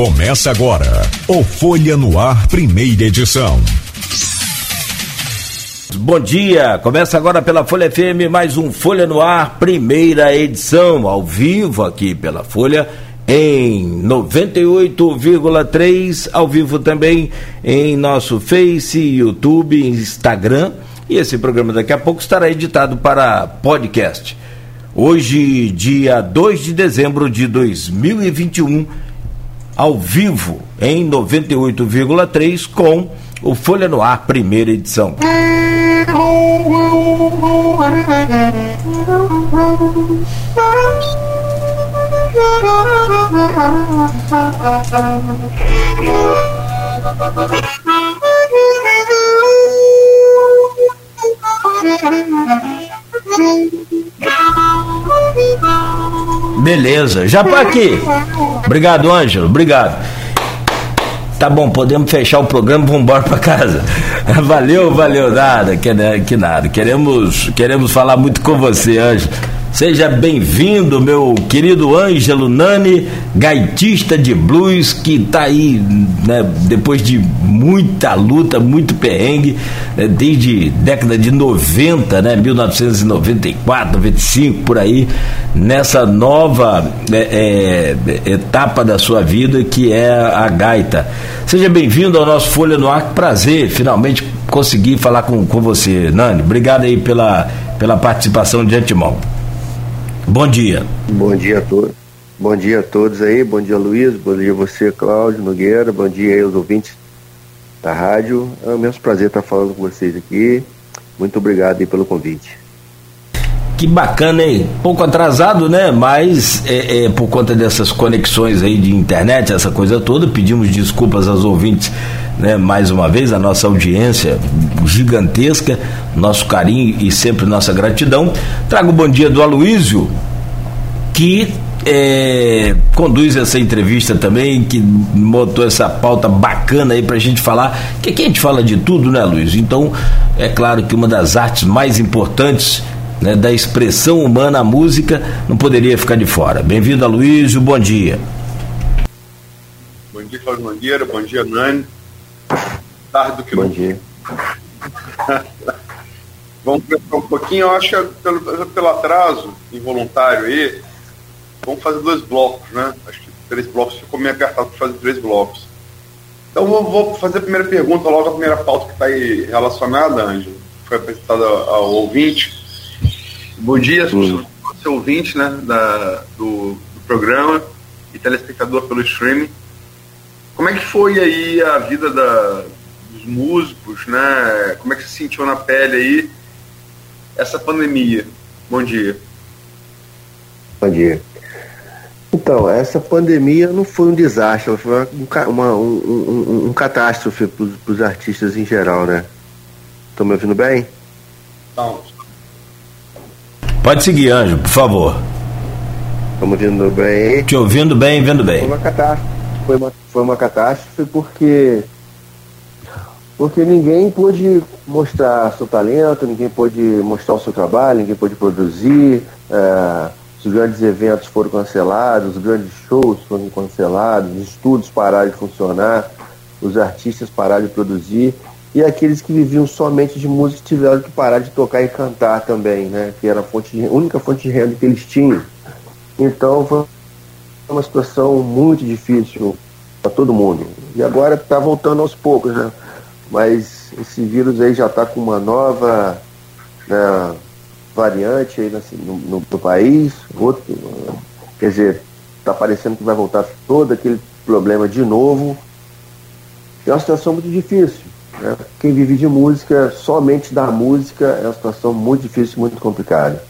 Começa agora o Folha no Ar, primeira edição. Bom dia, começa agora pela Folha FM mais um Folha no Ar, primeira edição, ao vivo aqui pela Folha em 98,3, ao vivo também em nosso Face, YouTube, Instagram. E esse programa daqui a pouco estará editado para podcast. Hoje, dia 2 de dezembro de 2021 ao vivo em 98,3 com o Folha no Ar, primeira edição. Beleza, já para aqui. Obrigado, Ângelo. Obrigado. Tá bom, podemos fechar o programa, vamos embora para casa. Valeu, valeu, nada, que, que nada. Queremos, queremos falar muito com você, Ângelo. Seja bem-vindo, meu querido Ângelo Nani, gaitista de blues, que está aí né, depois de muita luta, muito perrengue, né, desde década de 90, né, 1994, 95, por aí, nessa nova é, é, etapa da sua vida que é a gaita. Seja bem-vindo ao nosso Folha no Ar, prazer finalmente conseguir falar com, com você, Nani. Obrigado aí pela, pela participação de antemão. Bom dia. Bom dia a todos. Bom dia a todos aí. Bom dia, Luiz. Bom dia você, Cláudio Nogueira. Bom dia aí aos ouvintes da rádio. É um imenso prazer estar falando com vocês aqui. Muito obrigado aí pelo convite. Que bacana, hein? Pouco atrasado, né? Mas é, é, por conta dessas conexões aí de internet, essa coisa toda, pedimos desculpas aos ouvintes, né? Mais uma vez, a nossa audiência gigantesca, nosso carinho e sempre nossa gratidão. Trago o bom dia do Aloísio, que é, conduz essa entrevista também, que montou essa pauta bacana aí pra gente falar, que aqui a gente fala de tudo, né, Luiz? Então, é claro que uma das artes mais importantes né, da expressão humana, a música, não poderia ficar de fora. Bem-vindo, Aloysio, bom dia. Bom dia, Cláudio Mangueira, bom dia, Nani. Tarde do que Bom dia. Vamos um pouquinho, eu acho que pelo, pelo atraso involuntário aí, vamos fazer dois blocos, né? Acho que três blocos ficou meio apertado para fazer três blocos. Então vou, vou, fazer a primeira pergunta, logo a primeira pauta que está aí relacionada, Ângelo, foi apresentada ao ouvinte. Bom dia, hum. seu ouvinte né, da, do, do, programa e telespectador pelo streaming. Como é que foi aí a vida da, dos músicos, né? Como é que se sentiu na pele aí essa pandemia? Bom dia. Bom dia. Então, essa pandemia não foi um desastre, foi uma, uma um, um, um, catástrofe para os artistas em geral, né? Estão me ouvindo bem? Não. Pode seguir, Anjo, por favor. Estamos ouvindo bem? Te ouvindo bem, vendo bem. Foi uma catástrofe. Foi uma, foi uma catástrofe porque porque ninguém pôde mostrar seu talento, ninguém pôde mostrar o seu trabalho, ninguém pôde produzir. É, os grandes eventos foram cancelados, os grandes shows foram cancelados, os estudos pararam de funcionar, os artistas pararam de produzir e aqueles que viviam somente de música tiveram que parar de tocar e cantar também, né? Que era a fonte a única fonte de renda que eles tinham. Então foi uma situação muito difícil para todo mundo. E agora está voltando aos poucos, né? Mas esse vírus aí já está com uma nova né, variante aí no, no, no país, outro, quer dizer, está parecendo que vai voltar todo aquele problema de novo. É uma situação muito difícil. Né? Quem vive de música, somente da música, é uma situação muito difícil, muito complicada.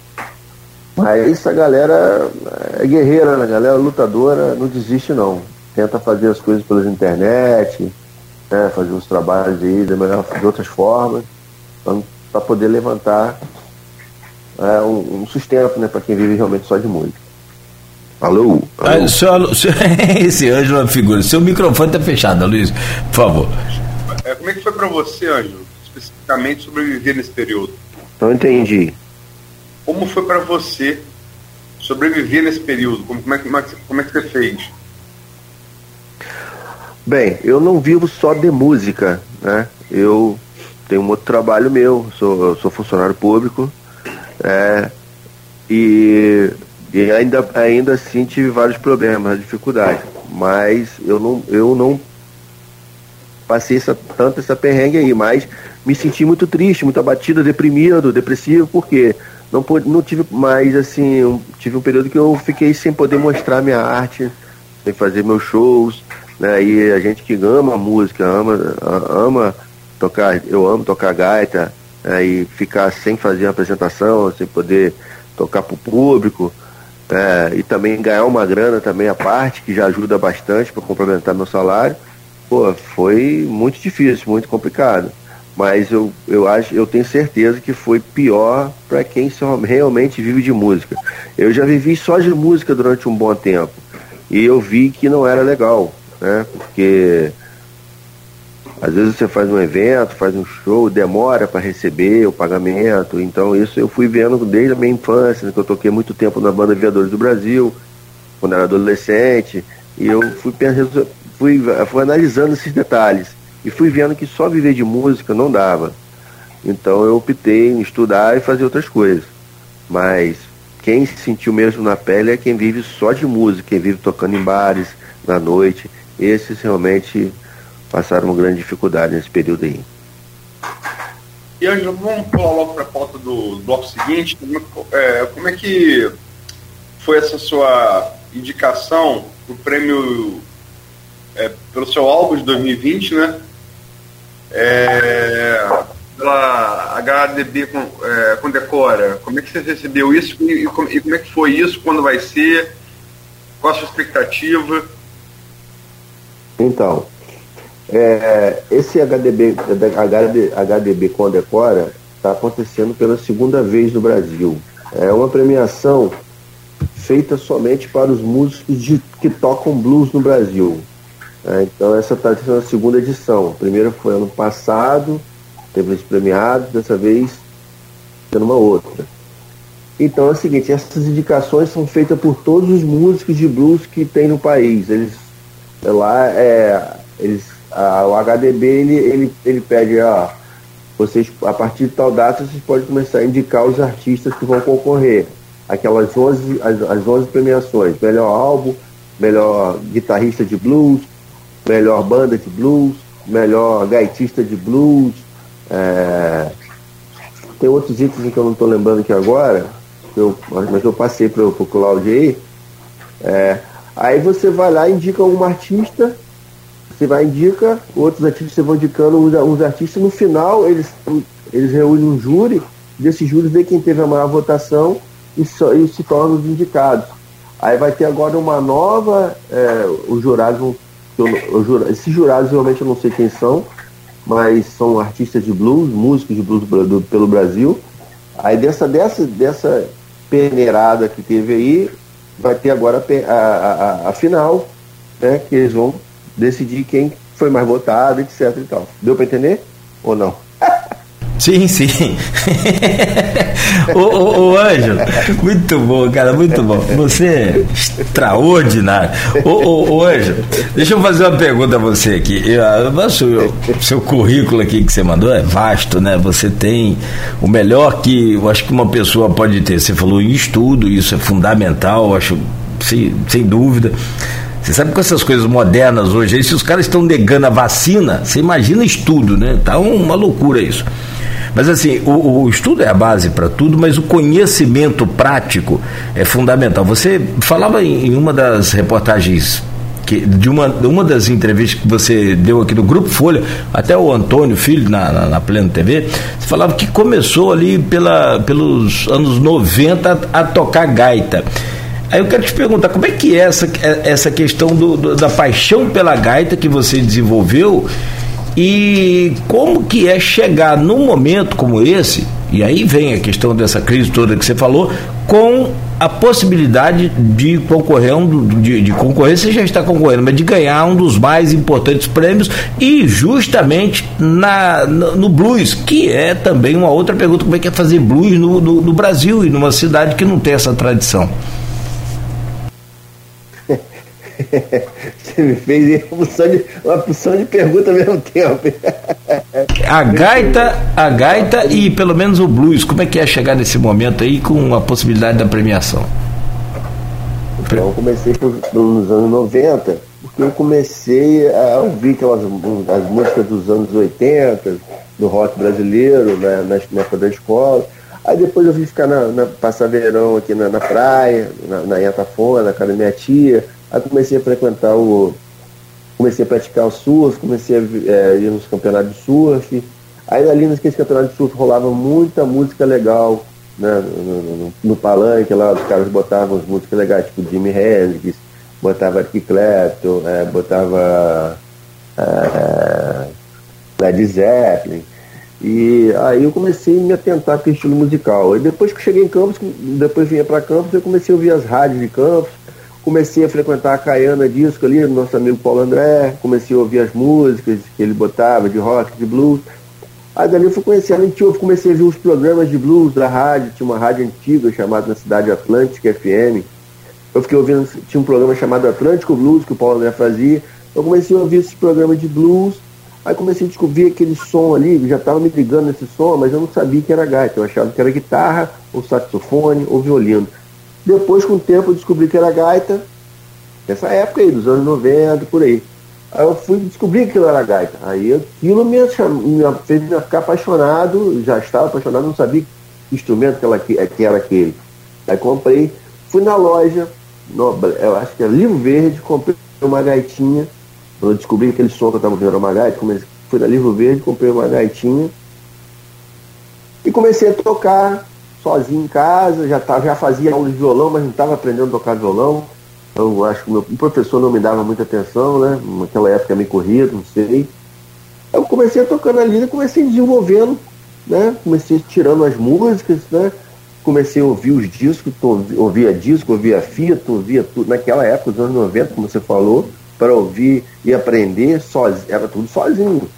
Mas a galera é guerreira, né? a galera lutadora não desiste não. Tenta fazer as coisas pela internet, né? fazer os trabalhos aí de, melhor, de outras formas, para poder levantar é, um, um, sustento né? para quem vive realmente só de música. Alô? alô? Ah, seu, seu, esse anjo é uma figura. Seu microfone está fechado, Luiz, por favor. É, como é que foi para você, Ângelo, especificamente sobreviver nesse período? Não entendi. Como foi para você sobreviver nesse período? Como, como, é, como, é, como é que você fez? Bem, eu não vivo só de música, né? Eu tenho um outro trabalho meu, sou, sou funcionário público, é, e, e, ainda, ainda assim tive vários problemas, dificuldades. Mas eu não, eu não passei essa, tanto essa perrengue aí, mas me senti muito triste, muito abatido, deprimido, depressivo, porque não, não tive mais assim, um, tive um período que eu fiquei sem poder mostrar minha arte, sem fazer meus shows, né? E a gente que ama música, ama, ama tocar, eu amo tocar gaita, né? e ficar sem fazer uma apresentação, sem poder tocar para o público, é, e também ganhar uma grana também a parte, que já ajuda bastante para complementar meu salário, pô, foi muito difícil, muito complicado mas eu, eu acho, eu tenho certeza que foi pior para quem realmente vive de música. Eu já vivi só de música durante um bom tempo e eu vi que não era legal, né? Porque às vezes você faz um evento, faz um show, demora para receber o pagamento. Então isso eu fui vendo desde a minha infância, né, que eu toquei muito tempo na banda Viadores do Brasil, quando era adolescente, e eu fui, fui, fui analisando esses detalhes e fui vendo que só viver de música não dava. Então eu optei em estudar e fazer outras coisas. Mas quem se sentiu mesmo na pele é quem vive só de música, quem vive tocando em bares, na noite. Esses realmente passaram uma grande dificuldade nesse período aí. E Ângelo, vamos pular logo para a pauta do, bloco seguinte. Como é, como é que foi essa sua indicação para o prêmio é, pelo seu álbum de 2020, né? é, pela HDB com, é, Condecora. Como é que você recebeu isso e, e, como, e, como, é que foi isso? Quando vai ser? Qual a sua expectativa? Então, é, esse HDB, HD, HDB Condecora está acontecendo pela segunda vez no Brasil. É uma premiação feita somente para os músicos de, que tocam blues no Brasil. É, então essa está sendo a segunda edição. A primeira foi ano passado, teve os premiados, dessa vez tendo uma outra. Então é o seguinte, essas indicações são feitas por todos os músicos de blues que tem no país. Eles é lá é, eles, a, o HDB ele, ele, ele pede, ó, vocês a partir de tal data vocês podem começar a indicar os artistas que vão concorrer. Aquelas 11, as, as 11 premiações, melhor álbum, melhor guitarrista de blues, melhor banda de blues, melhor gaitista de blues. É... Tem outros itens que eu não estou lembrando aqui agora, eu, mas eu passei para o Claudio aí. É... Aí você vai lá indica um artista, você vai indica, outros artistas vão indicando uns, uns artistas, no final eles, eles reúnem um júri, desse júri vê quem teve a maior votação e, so, e se tornam os indicados. Aí vai ter agora uma nova, é, os jurados eu, esses jurados realmente eu não sei quem são, mas são artistas de blues, músicos de blues do, pelo Brasil. Aí dessa, dessa, dessa peneirada que teve aí, vai ter agora a, a, a, final, né? Que eles vão decidir quem foi mais votado, etc e tal. Deu para entender? Ou não? Sim, sim. ô, ô, Ângelo, muito bom, cara, muito bom. Você é extraordinário. Ô, ô Ângelo, deixa eu fazer uma pergunta a você aqui. Eu, seu, seu currículo aqui que você mandou é vasto, né? Você tem o melhor que eu acho que uma pessoa pode ter. Você falou em estudo, isso é fundamental, acho, sem, sem dúvida. Você sabe com essas coisas modernas hoje, se os caras estão negando a vacina, você imagina estudo, né? Tá uma loucura isso. Mas assim, o, o estudo é a base para tudo, mas o conhecimento prático é fundamental. Você falava em, em uma das reportagens que, de uma, uma das entrevistas que você deu aqui no Grupo Folha, até o Antônio Filho na, na, na Pleno TV, você falava que começou ali pela, pelos anos 90 a, a tocar gaita. Aí eu quero te perguntar, como é que é essa, essa questão do, do, da paixão pela gaita que você desenvolveu e como que é chegar num momento como esse, e aí vem a questão dessa crise toda que você falou, com a possibilidade de concorrer, um, de, de concorrer, você já está concorrendo, mas de ganhar um dos mais importantes prêmios e justamente na, no, no blues, que é também uma outra pergunta, como é que é fazer blues no, no, no Brasil e numa cidade que não tem essa tradição? Você me fez uma opção de, uma opção de pergunta ao mesmo tempo. A gaita, a gaita e pelo menos o blues, como é que é chegar nesse momento aí com a possibilidade da premiação? Então, eu comecei nos anos 90, porque eu comecei a ouvir aquelas as músicas dos anos 80, do rock brasileiro, né, na, na época da escola. Aí depois eu vim ficar na, na passar verão aqui na, na praia, na, na Iatafona, na casa da minha tia. Aí comecei a frequentar o. Comecei a praticar o surf, comecei a é, ir nos campeonatos de surf. Aí ali naqueles campeonatos de surf rolava muita música legal, né? No, no, no palanque lá, os caras botavam as músicas legais, tipo Jimmy Hendrix, botava Eric Clapton, é, botava é, Led Zeppelin. E aí eu comecei a me atentar para estilo musical. E depois que cheguei em Campos, depois vinha para Campos, eu comecei a ouvir as rádios de Campos, comecei a frequentar a Caiana Disco ali, nosso amigo Paulo André, comecei a ouvir as músicas que ele botava, de rock, de blues. Aí dali eu fui conhecendo, eu comecei a ver os programas de blues da rádio, tinha uma rádio antiga chamada na Cidade Atlântica FM. Eu fiquei ouvindo, tinha um programa chamado Atlântico Blues, que o Paulo André fazia. Eu comecei a ouvir esses programas de blues Aí comecei a descobrir aquele som ali, já estava me ligando nesse som, mas eu não sabia que era gaita. Eu achava que era guitarra, ou saxofone, ou violino. Depois, com o tempo, eu descobri que era gaita, nessa época aí, dos anos 90, por aí. Aí eu fui descobrir que era gaita. Aí aquilo me, me fez me ficar apaixonado, já estava apaixonado, não sabia que instrumento que, ela, que era aquele. Aí comprei, fui na loja, no, eu acho que é Livro Verde, comprei uma gaitinha quando eu descobri aquele som que eu estava ouvindo era uma gaita, comecei, fui na Livro Verde, comprei uma gaitinha e comecei a tocar sozinho em casa, já, tava, já fazia aula de violão, mas não estava aprendendo a tocar violão. Eu acho que o meu o professor não me dava muita atenção, né? Naquela época me corria, não sei. Eu comecei a tocando ali, comecei desenvolvendo, né? Comecei tirando as músicas, né? Comecei a ouvir os discos, ouvia disco, ouvia fita, ouvia tudo. Naquela época, dos anos 90, como você falou, para ouvir e aprender sozinho, era tudo sozinho.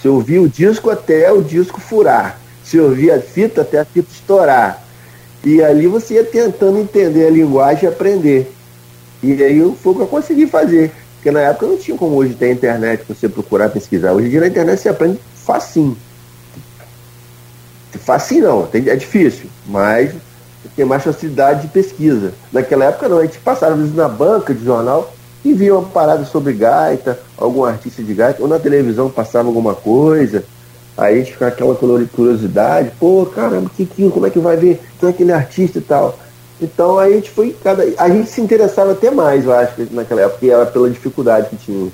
Você ouvia o disco até o disco furar. Você ouvia a fita até a fita estourar. E ali você ia tentando entender a linguagem e aprender. E aí foi o que eu consegui fazer. Porque na época não tinha como hoje ter internet para você procurar pesquisar. Hoje em dia na internet você aprende facinho. Facinho não, é difícil, mas tem mais facilidade de pesquisa. Naquela época não, a gente passava às vezes na banca de jornal, e via uma parada sobre gaita, algum artista de gaita, ou na televisão passava alguma coisa, aí a gente ficava aquela curiosidade, pô, caramba, que que, como é que vai ver quem é aquele artista e tal. Então aí a gente foi, cada, a gente se interessava até mais, eu acho, naquela época, porque era pela dificuldade que tinha.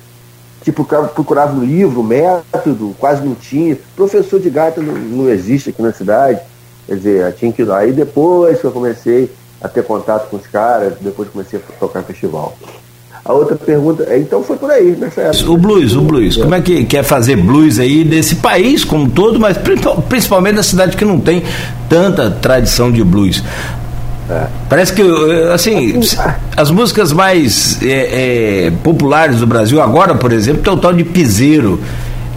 Tipo, procurava um livro, método, quase não tinha. Professor de gaita não, não existe aqui na cidade. Quer dizer, tinha que ir lá. Aí depois que eu comecei a ter contato com os caras, depois comecei a tocar festival. A outra pergunta, é, então foi por aí, nessa época. O blues, o blues. Como é que quer fazer blues aí desse país como um todo, mas principalmente na cidade que não tem tanta tradição de blues? É. Parece que, assim, as músicas mais é, é, populares do Brasil agora, por exemplo, tem o tal de piseiro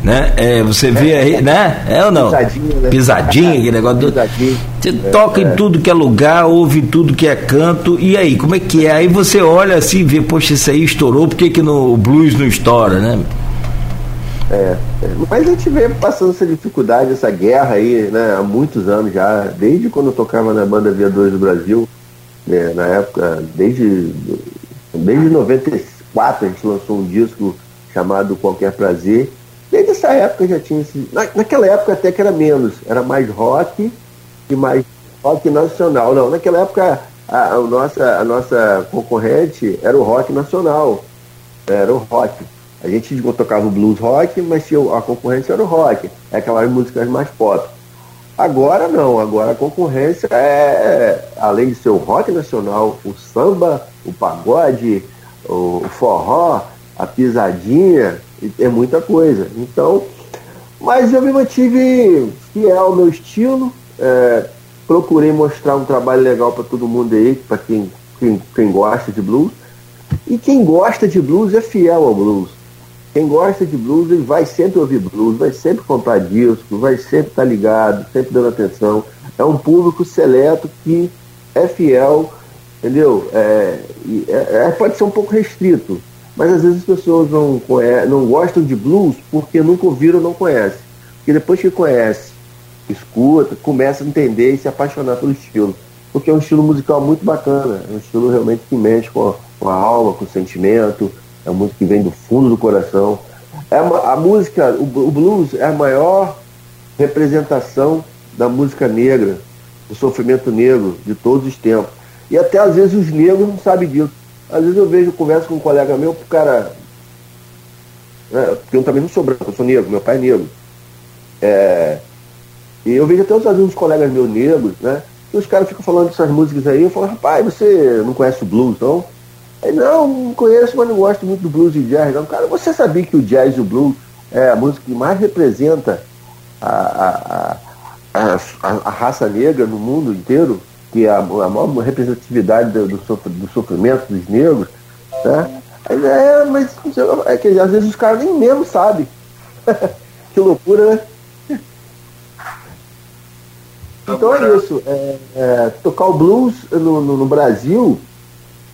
né? É, você vê aí, né? É ou não? Pisadinha, né? Pisadinha aquele negócio do. Você é, toca é. em tudo que é lugar, ouve tudo que é canto, e aí, como é que é? Aí você olha assim e vê, poxa, isso aí estourou, por que, que no blues não estoura, né? É, é, mas a gente vê passando essa dificuldade, essa guerra aí, né, há muitos anos já, desde quando eu tocava na banda Viadores do Brasil, né, na época, desde, desde 94 a gente lançou um disco chamado Qualquer Prazer, Desde essa época já tinha esse. Na, naquela época até que era menos, era mais rock e mais rock nacional. Não, naquela época a, a, nossa, a nossa concorrente era o rock nacional. Era o rock. A gente tocava o blues rock, mas a concorrência era o rock. É aquelas músicas mais pop. Agora não, agora a concorrência é, além de ser o rock nacional, o samba, o pagode, o forró, a pisadinha, é muita coisa. Então, mas eu me mantive fiel ao meu estilo, é, procurei mostrar um trabalho legal para todo mundo aí, para quem, quem, quem gosta de blues. E quem gosta de blues é fiel ao blues. Quem gosta de blues, ele vai sempre ouvir blues, vai sempre comprar disco, vai sempre estar tá ligado, sempre dando atenção. É um público seleto que é fiel entendeu? É, é, é, pode ser um pouco restrito, mas às vezes as pessoas não, não gostam de blues porque nunca ouviram ou não conhecem. Porque depois que conhece, escuta, começa a entender e se apaixonar pelo estilo. Porque é um estilo musical muito bacana, é um estilo realmente que mexe com a, com a alma, com o sentimento, é uma música que vem do fundo do coração. É uma, a música, o, o blues é a maior representação da música negra, do sofrimento negro de todos os tempos. E até às vezes os negros não sabem disso. Às vezes eu vejo, converso com um colega meu, o cara. Né, porque eu também não sou branco, eu sou negro, meu pai é negro. É, e eu vejo até os, uns colegas meus negros, né? E os caras ficam falando dessas músicas aí, eu falo, rapaz, você não conhece o blues, não? Aí, não, não conheço, mas não gosto muito do blues e jazz, não. Cara, você sabia que o jazz e o blues é a música que mais representa a, a, a, a raça negra no mundo inteiro? Que a, a maior representatividade do, do sofrimento dos negros, né? É, mas é que às vezes os caras nem mesmo sabem. que loucura, né? Então é isso. É, é, tocar o blues no, no, no, Brasil,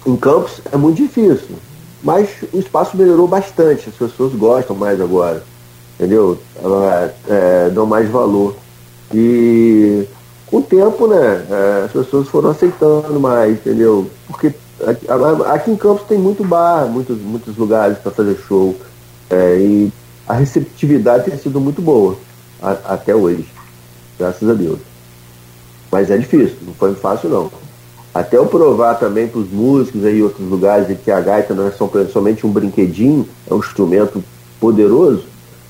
em Campos, é muito difícil. Mas o espaço melhorou bastante. As pessoas gostam mais agora. Entendeu? É, dão mais valor. E com o tempo, né, é, as pessoas foram aceitando mais, entendeu? Porque aqui, em Campos tem muito bar, muitos, muitos lugares para fazer show. É, e a receptividade tem sido muito boa a, até hoje. Graças a Deus. Mas é difícil, não foi fácil não. Até eu provar também para os músicos aí outros lugares que a gaita não é somente um brinquedinho, é um instrumento poderoso,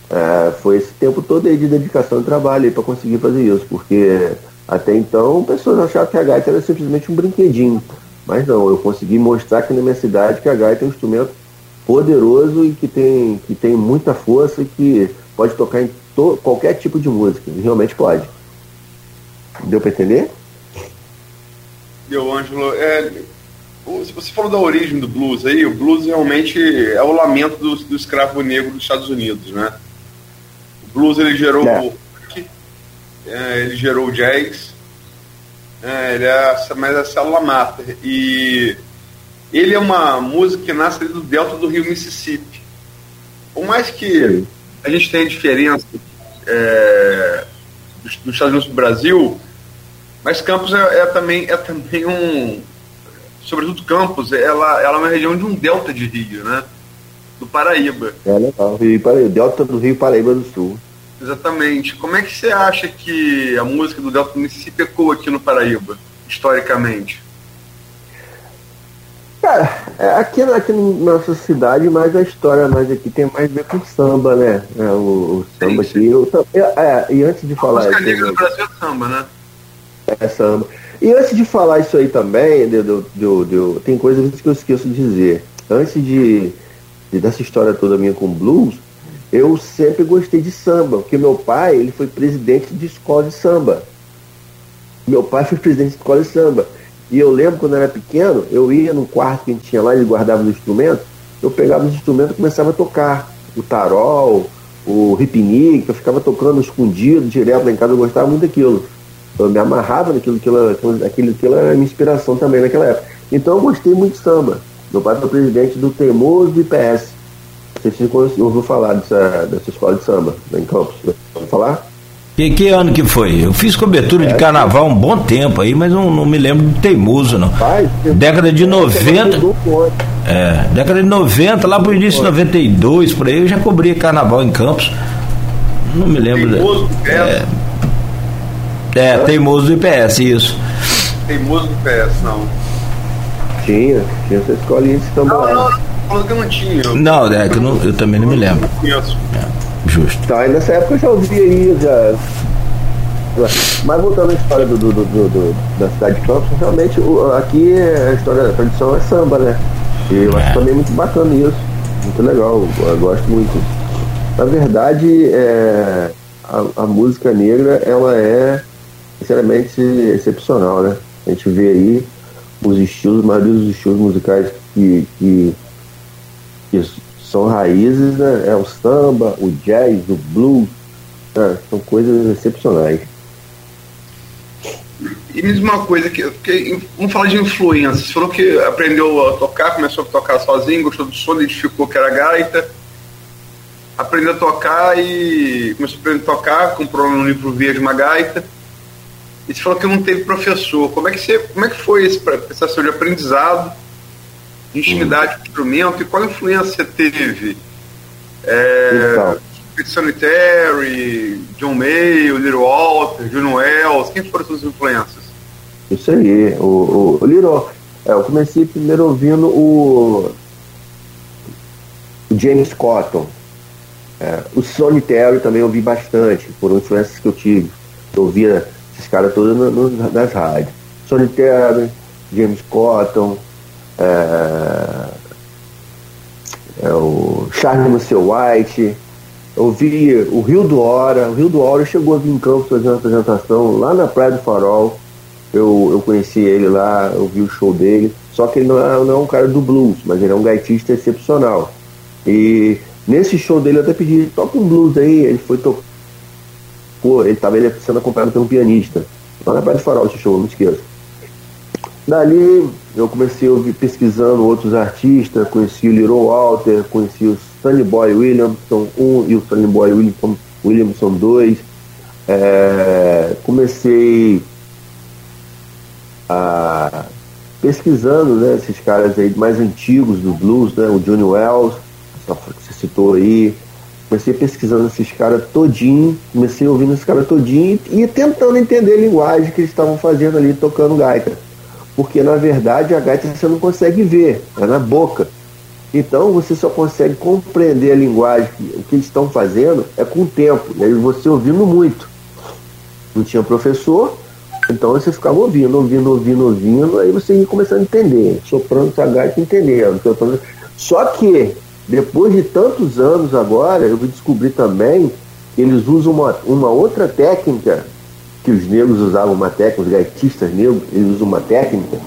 é, foi esse tempo todo aí de dedicação e trabalho para conseguir fazer isso, porque até então pessoas achavam que a gaita era simplesmente um brinquedinho. Mas não, eu consegui mostrar aqui na minha cidade que a gaita é um instrumento poderoso e que tem, que tem muita força e que pode tocar em qualquer tipo de música. Realmente pode. Deu para entender? Deu, Ângelo. É, se você falou da origem do blues aí, o blues realmente é o lamento do, do escravo negro dos Estados Unidos, né? O blues ele gerou é. É, ele gerou o jazz, é, ele é mais a célula mata. E ele é uma música que nasce do delta do rio Mississippi. Por mais que a gente tenha diferença é, dos, dos Estados Unidos do Brasil, mas Campos é, é, também, é também um. Sobretudo Campos, ela, ela é uma região de um delta de rio, né? Do Paraíba. É legal, Rio Paraíba, delta do Rio Paraíba do Sul. Exatamente. Como é que você acha que a música do Delta do Mississippi ecoa aqui no Paraíba, historicamente? Cara, é, aqui, aqui na nossa cidade, mais a história mais aqui tem mais a ver com samba, né? É, o, o samba sim, sim. aqui. Eu, é, e antes de falar. A música negra do Brasil é samba, né? É samba. E antes de falar isso aí também, de, de, de, de, tem coisas que eu esqueço de dizer. Antes de, de, dessa história toda minha com blues, eu sempre gostei de samba, porque meu pai ele foi presidente de escola de samba. Meu pai foi presidente de escola de samba. E eu lembro quando eu era pequeno, eu ia no quarto que a gente tinha lá, ele guardava os instrumentos, eu pegava os instrumentos e começava a tocar. O tarol, o ripinique, eu ficava tocando escondido, direto lá em casa, eu gostava muito daquilo eu me amarrava naquilo que ela, aquilo, aquilo era minha inspiração também naquela época. Então eu gostei muito de samba. Meu pai foi presidente do Teimoso IPS. Você ouviu falar dessa, dessa escola de samba em Campos. Ouviu falar? Que, que ano que foi? Eu fiz cobertura é, de carnaval um bom tempo aí, mas não, não me lembro do Teimoso, não. Pai, década de 90. É, década de 90, lá pro início de 92, por aí, eu já cobria carnaval em Campos. Não me lembro. Teimoso, da, é, é, teimoso do IPS, isso. Teimoso do IPS, não. Tinha, tinha essa escolinha de samba não, não, não, não é que eu, não, eu também não me lembro. É, justo. Tá, aí nessa época eu já ouvi aí, já. Mas voltando à história do, do, do, do da cidade de Campos, realmente o, aqui a história, a tradição é samba, né? E eu é. acho também muito bacana isso. Muito legal, eu gosto muito. Na verdade, é, a, a música negra, ela é sinceramente excepcional, né? A gente vê aí os estilos, a maioria dos estilos musicais que, que, que são raízes, né? É o samba, o jazz, o blues, né? são coisas excepcionais. e me diz uma coisa, que, que, vamos falar de influência. Você falou que aprendeu a tocar, começou a tocar sozinho, gostou do som, identificou que era gaita, aprendeu a tocar e começou a aprender a tocar, comprou um livro verde uma gaita. E você falou que não teve professor. Como é que, você, como é que foi esse processo de aprendizado, intimidade com o instrumento e qual influência teve? É, então Sanitary, John Mayo, Little Walter, Juno Wells, quem foram suas influências? Isso aí, o, o, o Little, é, eu comecei primeiro ouvindo o, o James Cotton, é, o Solitaire também ouvi bastante, por influências que eu tive. Eu ouvia esses caras todos no, no, nas rádios. Solitaire, James Cotton, é, é, o Charlie Muscle White, eu vi o Rio do Hora, o Rio do Hora chegou a vir em campo fazer uma apresentação lá na Praia do Farol. Eu, eu conheci ele lá, eu vi o show dele. Só que ele não é, não é um cara do blues, mas ele é um gaitista excepcional. E nesse show dele eu até pedi, toca um blues aí, ele foi tocar. Ele estava sendo acompanhado por um pianista. Lá na Praia do Farol esse show, não esqueça. Dali eu comecei a ouvir pesquisando outros artistas, conheci o Little Walter, conheci o Sunny Boy Williamson 1 e o Sunny Boy Williamson, Williamson 2. É, comecei a pesquisando né, esses caras aí mais antigos do blues, né, o Johnny Wells, que você citou aí. Comecei pesquisando esses caras todinho, comecei ouvindo esses caras todinho e tentando entender a linguagem que eles estavam fazendo ali, tocando gaita. Porque na verdade a gaita você não consegue ver, é na boca. Então você só consegue compreender a linguagem, o que eles estão fazendo é com o tempo, e aí você ouvindo muito. Não tinha professor, então você ficava ouvindo, ouvindo, ouvindo, ouvindo, aí você ia começando a entender, soprando sua gaita entendendo. Só que, depois de tantos anos agora, eu vou descobrir também que eles usam uma, uma outra técnica, que os negros usavam uma técnica, os gaitistas negros, eles usam uma técnica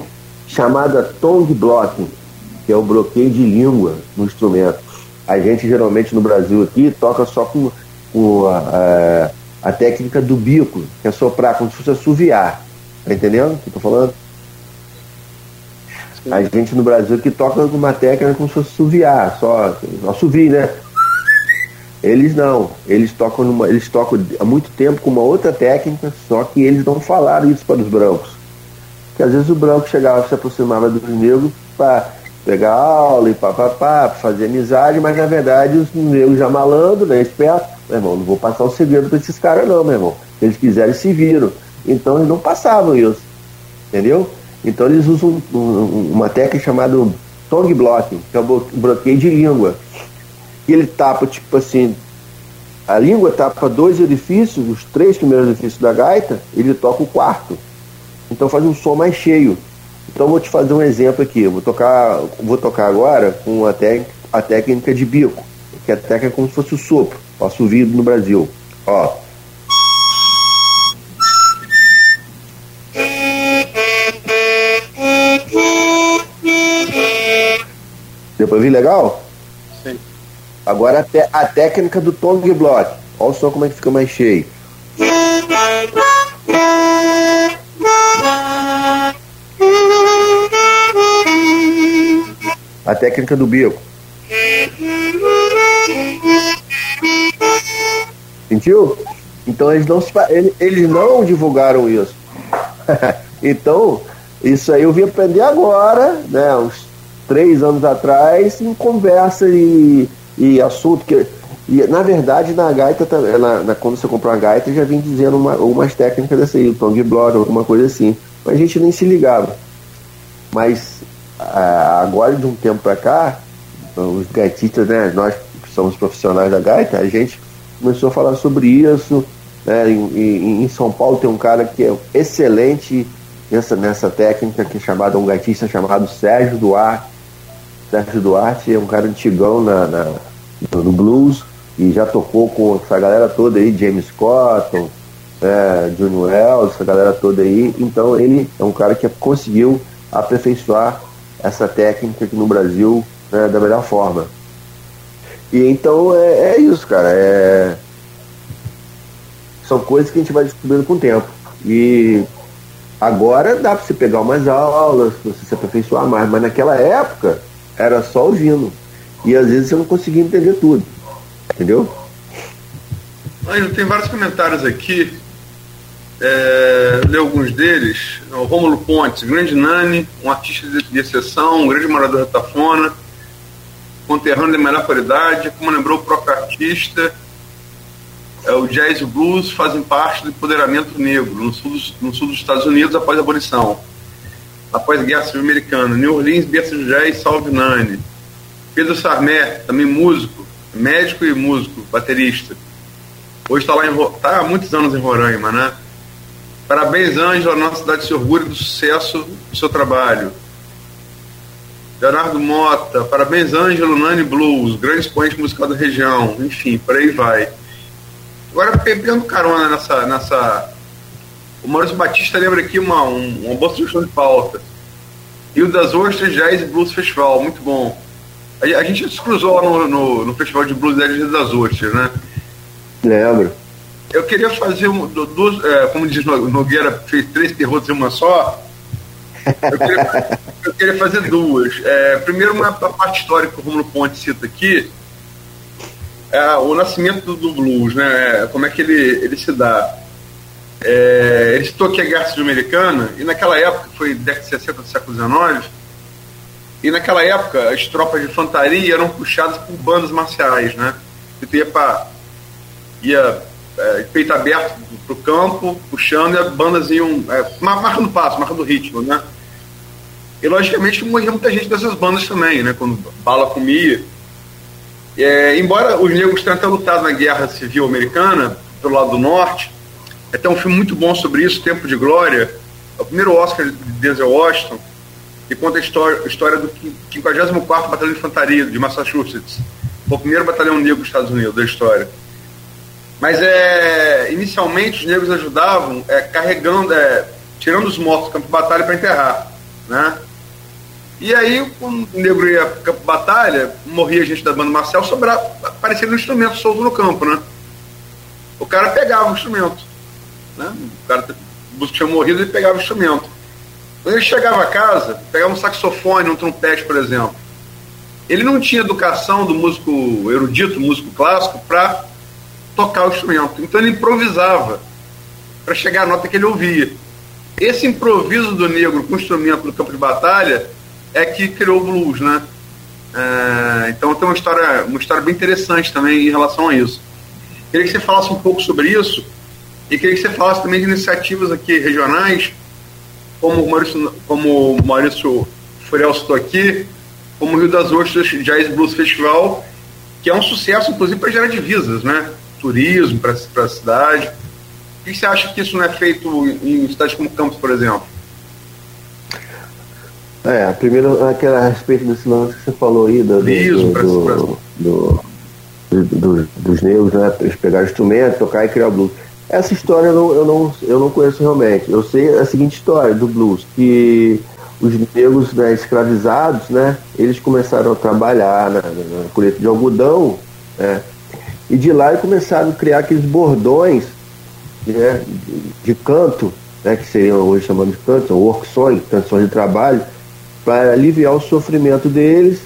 chamada tongue blocking que é o bloqueio de língua no instrumento. A gente geralmente no Brasil aqui toca só com, com a, a, a, técnica do bico, que é soprar, como se fosse assoviar. Tá entendendo o que eu tô falando? A gente no Brasil aqui toca com uma técnica como se fosse assoviar, só assovio, né? Eles não, eles tocam numa, eles tocam há muito tempo com uma outra técnica, só que eles não falaram isso para os brancos. Porque às vezes o branco chegava, se aproximava dos negros para pegar aula e papapá, fazer amizade, mas na verdade os negros já malandro, né, esperto, meu irmão, não vou passar o segredo para esses caras não, meu irmão. Se eles quiserem, se viram. Então eles não passavam isso, entendeu? Então eles usam uma técnica chamada tongue blocking, que é o bloqueio de língua. E ele tapa, tipo assim, a língua tapa dois orifícios, os três primeiros orifícios da gaita, ele toca o quarto. Então faz um som mais cheio. Então vou te fazer um exemplo aqui. vou tocar, vou tocar agora com a, a técnica de bico, que é a técnica como se fosse o sopro, o assovio no Brasil. Ó. Pra ouvir legal? Sim. Agora a, a técnica do tongue block. Olha só como é que fica mais cheio. a técnica do bico. Sentiu? Então eles não, eles não divulgaram isso. então, isso aí eu vim aprender agora, né? Uns três anos atrás, em conversa e, e assunto que. E, na verdade, na gaita, na, na, quando você comprou uma gaita, já vim dizendo uma, umas técnicas dessa aí, o tongue block, alguma coisa assim. Mas a gente nem se ligava. Mas agora de um tempo para cá, os gaitistas, né, nós que somos profissionais da gaita, a gente começou a falar sobre isso. Né, em, em, São Paulo tem um cara que é excelente nessa, nessa técnica que é chamado um gaitista chamado Sérgio Duarte. Sérgio Duarte é um cara antigão na, na no blues e já tocou com essa galera toda aí, James Cotton, é, Johnny Wells, essa galera toda aí. Então ele é um cara que conseguiu aperfeiçoar essa técnica aqui no Brasil né, da melhor forma. E então é, é isso, cara. É... São coisas que a gente vai descobrindo com o tempo. E Agora dá para você pegar umas aulas, você se aperfeiçoar mais, mas naquela época era só ouvindo. E às vezes você não conseguia entender tudo. Entendeu? Ângelo, tem vários comentários aqui. É, ler alguns deles. O Rômulo Pontes, grande Nani, um artista de, de exceção, um grande morador da Tafona, conterrâneo de melhor qualidade, como lembrou o próprio artista, é, o jazz e o blues fazem parte do empoderamento negro no sul, dos, no sul dos Estados Unidos após a abolição, após a Guerra Civil Americana. New Orleans, berço de jazz, salve Nani. Pedro Sarmé, também músico, médico e músico, baterista. Hoje está lá em, tá há muitos anos em Roraima, né? Parabéns, Ângela, nossa cidade se orgulha do sucesso do seu trabalho. Leonardo Mota, parabéns, Ângelo, Nani Blues, grande expoente musical da região, enfim, por aí vai. Agora, pegando carona nessa. nessa o Maurício Batista lembra aqui uma, um, uma boa sugestão de pauta. Rio das Ostras Jazz Blues Festival, muito bom. A, a gente se cruzou lá no, no, no, Festival de Blues da Rio das Ostras, né? Lembro. Eu queria fazer um, duas, é, como diz Nogueira, fez três terrotos em uma só. Eu queria, eu queria fazer duas. É, primeiro, uma, parte histórica que o Romulo Ponte cita aqui, é, o nascimento do, do, blues, né? Como é que ele, ele se dá? É, ele citou aqui a Guerra Civil Americana, e naquela época, foi década de 60 do século XIX, e naquela época as tropas de infantaria eram puxadas por bandas marciais, né? Você ia para ia é, peito aberto para o campo, puxando, e as bandas iam é, marcando passo, marcando ritmo, né? E logicamente morria muita gente dessas bandas também, né? Quando bala comia. É, embora os negros tenham até lutado na Guerra Civil Americana, pelo lado do norte, até um filme muito bom sobre isso, Tempo de Glória, é o primeiro Oscar de Denzel Washington, que conta a história, a história do 54º Batalhão de Infantaria de Massachusetts, o primeiro batalhão negro dos Estados Unidos da história. Mas é, inicialmente os negros ajudavam é, carregando, é, tirando os mortos do campo de batalha para enterrar, né? E aí, quando o negro ia para campo de batalha, morria gente da banda Marcel, sobrava, aparecia um instrumento solto no campo, né? O cara pegava o instrumento, né? O cara tinha morrido e pegava o instrumento. Quando ele chegava a casa, pegava um saxofone, um trompete, por exemplo. Ele não tinha educação do músico erudito, músico clássico, para tocar o instrumento. Então ele improvisava para chegar à nota que ele ouvia. Esse improviso do negro com o instrumento no campo de batalha é que criou o blues, né? É, então tem uma história, uma história bem interessante também em relação a isso. Queria que você falasse um pouco sobre isso e queria que você falasse também de iniciativas aqui regionais, como o Maurício, como o Maurício Furiel citou aqui, como o Rio das Ostras Jazz Blues Festival, que é um sucesso, inclusive, para gerar divisas, né? Turismo para a cidade. O que você acha que isso não é feito em cidades como Campos, por exemplo? É, primeiro aquela, a respeito desse lance que você falou aí do, do, do, do, do dos negros, né? Eles pegaram instrumento, tocar e criar blues. Essa história eu não, eu, não, eu não conheço realmente. Eu sei a seguinte história do blues, que os negros né, escravizados, né, eles começaram a trabalhar na, na colheita de algodão, né, e de lá começaram a criar aqueles bordões né, de, de canto, né, que seriam hoje chamados de canto, work song, canções de trabalho, para aliviar o sofrimento deles.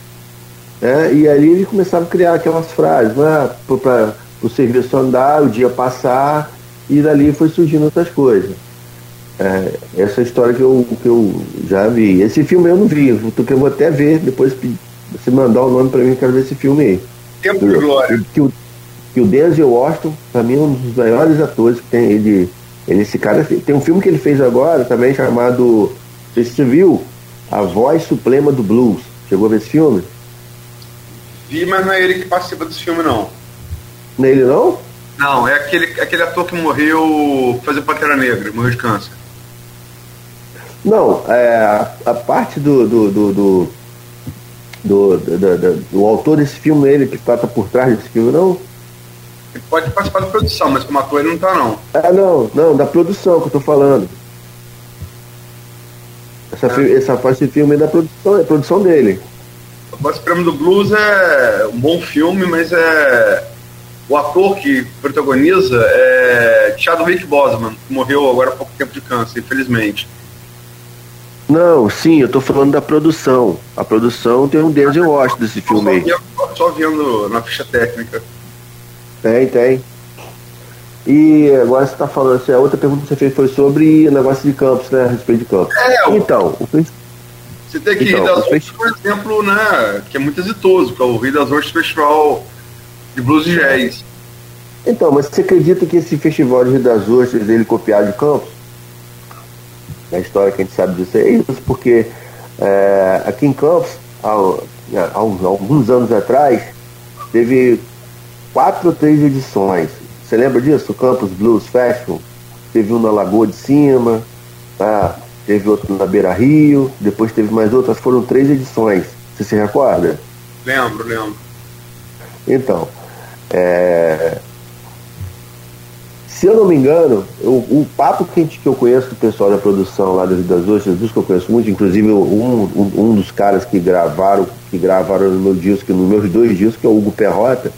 Né? E ali eles começaram a criar aquelas frases, né? para o serviço andar, o dia passar, e dali foi surgindo outras coisas. É, essa história que eu, que eu já vi. Esse filme eu não vi, que eu vou até ver, depois você mandar o nome para mim, eu quero ver esse filme aí. Tempo de Glória. Que o, que o Denzel Washington, para mim, é um dos maiores atores que tem. Ele, ele, esse cara tem um filme que ele fez agora também chamado. Não sei se você viu, a Voz Suprema do Blues. Chegou a ver esse filme? Vi, mas não é ele que participa desse filme, não. Não é não? É aquele, aquele ator que morreu fazer Pantera Negra, morreu de câncer. Não, é, a, a parte do do do, do, do, do, do, autor desse filme, ele que está por trás desse filme, não? Ele pode participar da produção, mas como ator ele não está, não. É, não, não, da produção que eu estou falando. Essa, é. essa parte de filme é da produção, é produção dele. O Voz Supremo do Blues é um bom filme, mas é. O ator que protagoniza é Chadwick Boseman, que morreu agora há pouco tempo de câncer, infelizmente. Não, sim, eu tô falando da produção. A produção tem um Denzel Washington desse filme aí. Só, só vendo na ficha técnica. Tem, tem. E agora você está falando, assim, a outra pergunta que você fez foi sobre o negócio de campos, né? A respeito de campos. É, então, o você tem que então, Rio das Ostras, por exemplo, né, que é muito exitoso, que é o Rio das Ostras Festival de Blues e Jazz. Então, mas você acredita que esse festival de Rio das Ostras ele copiado de Campos? A história que a gente sabe disso é isso, porque é, aqui em Campos, há, há, alguns anos atrás, teve quatro ou três edições. Você lembra disso? O Campus Blues Festival? Teve um na Lagoa de Cima, tá? teve outro na Beira Rio, depois teve mais outras, foram três edições. Você se recorda? Lembro, lembro. Então, é... se eu não me engano, o, o papo que, que eu conheço do pessoal da produção lá das das Ostras, dos que eu conheço muito, inclusive um, um, um, dos caras que gravaram, que gravaram no meu disco, nos meus dois discos, que é o Hugo Perrota,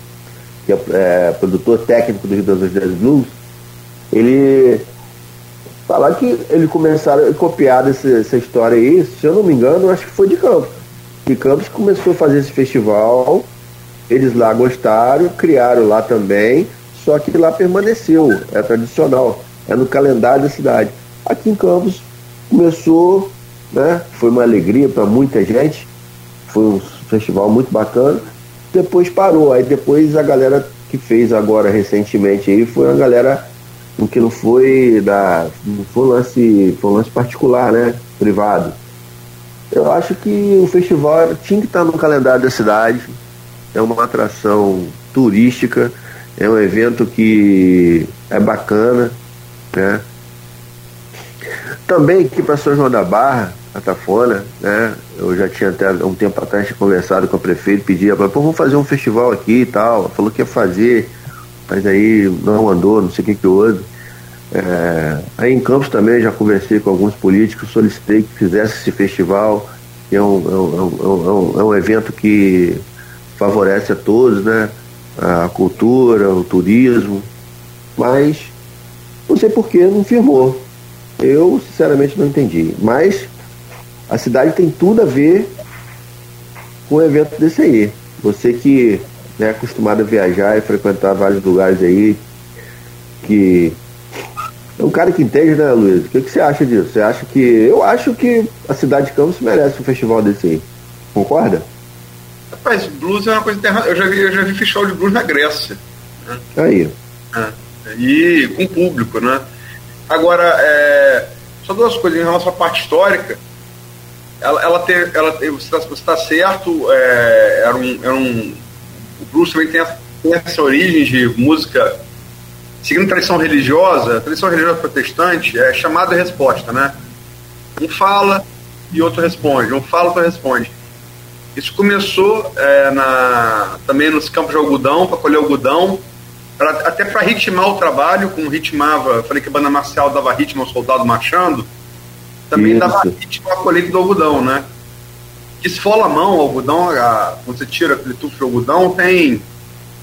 que é, é produtor técnico do Rio das Ostras Blues, ele falar que eles começaram a copiar essa, essa história aí, se eu não me engano, acho que foi de Campos. De Campos começou a fazer esse festival, eles lá gostaram, criaram lá também, só que lá permaneceu, é tradicional, é no calendário da cidade. Aqui em Campos começou, né? Foi uma alegria para muita gente, foi um festival muito bacana. Depois parou, aí depois a galera que fez agora recentemente aí foi a galera que não foi da não foi um lance foi lance particular né privado eu acho que o festival tinha que estar no calendário da cidade é uma atração turística é um evento que é bacana né também aqui para São João da Barra a Tafona, né? Eu já tinha até um tempo atrás conversado com o prefeito, pedia para vamos fazer um festival aqui e tal. Falou que ia fazer, mas aí não andou, não sei o que que houve. É, aí em Campos também já conversei com alguns políticos, solicitei que fizesse esse festival, que é um, é um, é um, é um evento que favorece a todos, né? A cultura, o turismo, mas não sei por que não firmou. Eu sinceramente não entendi. Mas a cidade tem tudo a ver com um evento desse aí. Você que né, é acostumado a viajar e frequentar vários lugares aí, que é um cara que entende, né, Luiz? O que, que você acha disso? Você acha que. Eu acho que a cidade de Campos merece um festival desse aí. Concorda? Rapaz, blues é uma coisa terra. Eu já vi, eu já vi festival de blues na Grécia. Né? Aí. É. E com público, né? Agora, é, só duas coisas em relação à parte histórica. Ela, ela tem. Ela, você está tá certo, é, era um, era um. O blues também tem essa, tem essa origem de música seguindo tradição religiosa, tradição religiosa protestante, é chamada resposta, né? Um fala e outro responde, um fala e outro responde. Isso começou é, na, também nos campos de algodão, para colher algodão, pra, até para ritmar o trabalho, como ritmava, falei que a banda marcial dava ritmo ao soldado marchando, também Isso. dava ritmo à colheita do algodão, né? Que esfola a mão, o algodão, a, quando você tira aquele tufo de algodão, tem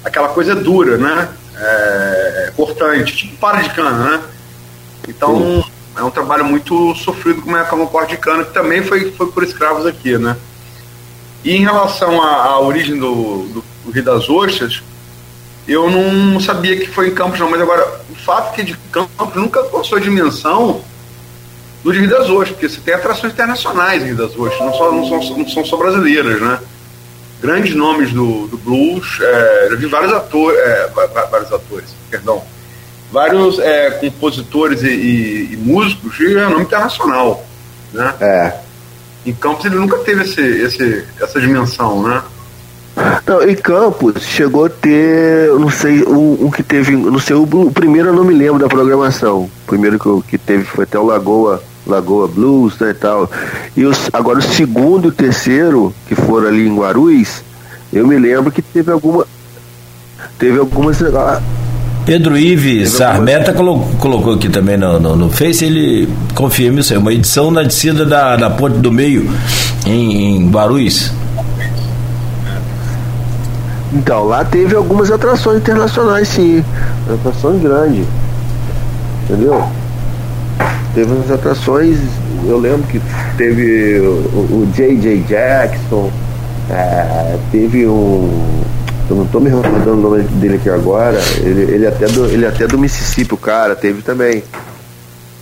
aquela coisa dura, né? é, cortante, tipo para de cana, né? Então Sim. é um trabalho muito sofrido como é como corte de cana, que também foi, foi por escravos aqui, né? E em relação à, à origem do, do, do, Rio das Ostras, eu não sabia que foi em Campos não, mas agora o fato é que de Campos nunca alcançou a dimensão do Rio das Ostras, porque você tem atrações internacionais em Rio das Ostras, não, só, não, são, não são só brasileiras, né? grandes nomes do, do blues, é, vi vários atores, é, vários atores, perdão, vários é, compositores e, e, e, músicos de nome internacional, né? É. Em Campos ele nunca teve esse, esse, essa dimensão, né? Não, em Campos chegou a ter, não sei, um, um que teve, não sei, o, o, primeiro eu não me lembro da programação. O primeiro que, que teve foi até o Lagoa Lagoa Blues né, e tal. E os, agora o segundo e o terceiro, que foram ali em Guarulhos, eu me lembro que teve alguma. Teve algumas. Pedro Ives Sarmeta colocou, colocou aqui também no, no, no, Face, ele confirma isso aí, uma edição na descida da, da Ponte do Meio, em, em Guarulhos. Então, lá teve algumas atrações internacionais, sim. Atrações grandes. Entendeu? teve umas atrações, eu lembro que teve o J.J. Jackson, é, teve um. Eu não estou me recordando o nome dele aqui agora. Ele, ele, até do, ele até do Mississippi, o cara, teve também.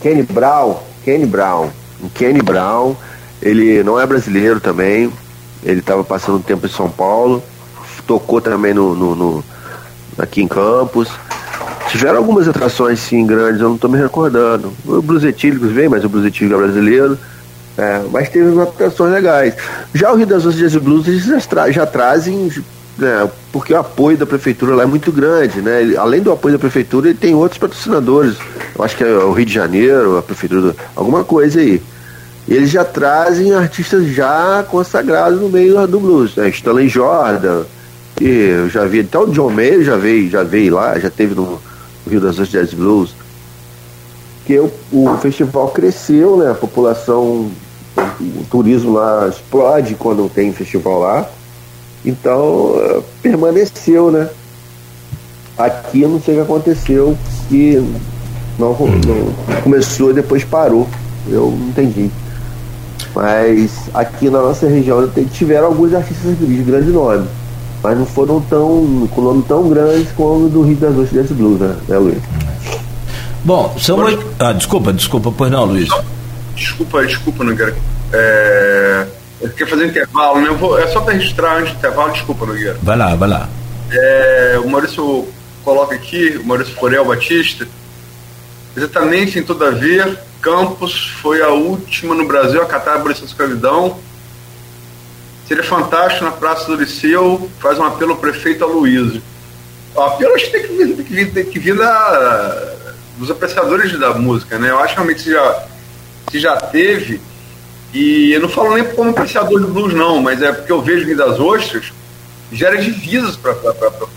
Kenny Brown. Kenny Brown. Kenny Brown, ele não é brasileiro também. Ele estava passando um tempo em São Paulo. Tocou também no, no, no aqui em Campos. Tiveram algumas atrações sim grandes, eu não estou me recordando. O Blues Etílicos vem, mas o Blues Etílico é brasileiro. É, mas teve atrações legais. Já o Rio das Ostras Jazz Blues eles já, tra já trazem, né, porque o apoio da prefeitura lá é muito grande, né? Ele, além do apoio da prefeitura, ele tem outros patrocinadores. Eu acho que é o Rio de Janeiro, a prefeitura, alguma coisa aí. E eles já trazem artistas já consagrados no meio do blues, né? Stanley Jordan, e eu já vi, até o John Mayer já veio, já veio lá, já teve no, Rio das Ostras Jazz Blues, que o, o festival cresceu, né? A população, o turismo lá explode quando tem festival lá. Então, uh, permaneceu, né? Aqui eu não sei o que aconteceu, que não, não começou e depois parou. Eu não entendi. Mas aqui na nossa região tiveram alguns artistas de grande nome mas não foram tão com nome tão grande como o do Rio das Ostras Blues, né, né Luiz? Bom, são oito. Ah, desculpa, desculpa, pois não, Luiz. Desculpa, desculpa, Nogueira. É... Eu queria fazer um intervalo, né? Eu vou... É só para registrar antes do intervalo, desculpa, Nogueira. Vai lá, vai lá. É... O Maurício coloca aqui, o Maurício Forel Batista, exatamente em Todavia, Campos foi a última no Brasil a catar a abolição da escravidão Seria fantástico na Praça do Liceu, faz um apelo ao prefeito Aloysio. O apelo acho que tem que vir, tem que vir, tem que vir da, dos apreciadores da música, né? Eu acho que realmente se já, se já teve, e eu não falo nem como apreciador de blues, não, mas é porque eu vejo Rio das Ostras gera divisas para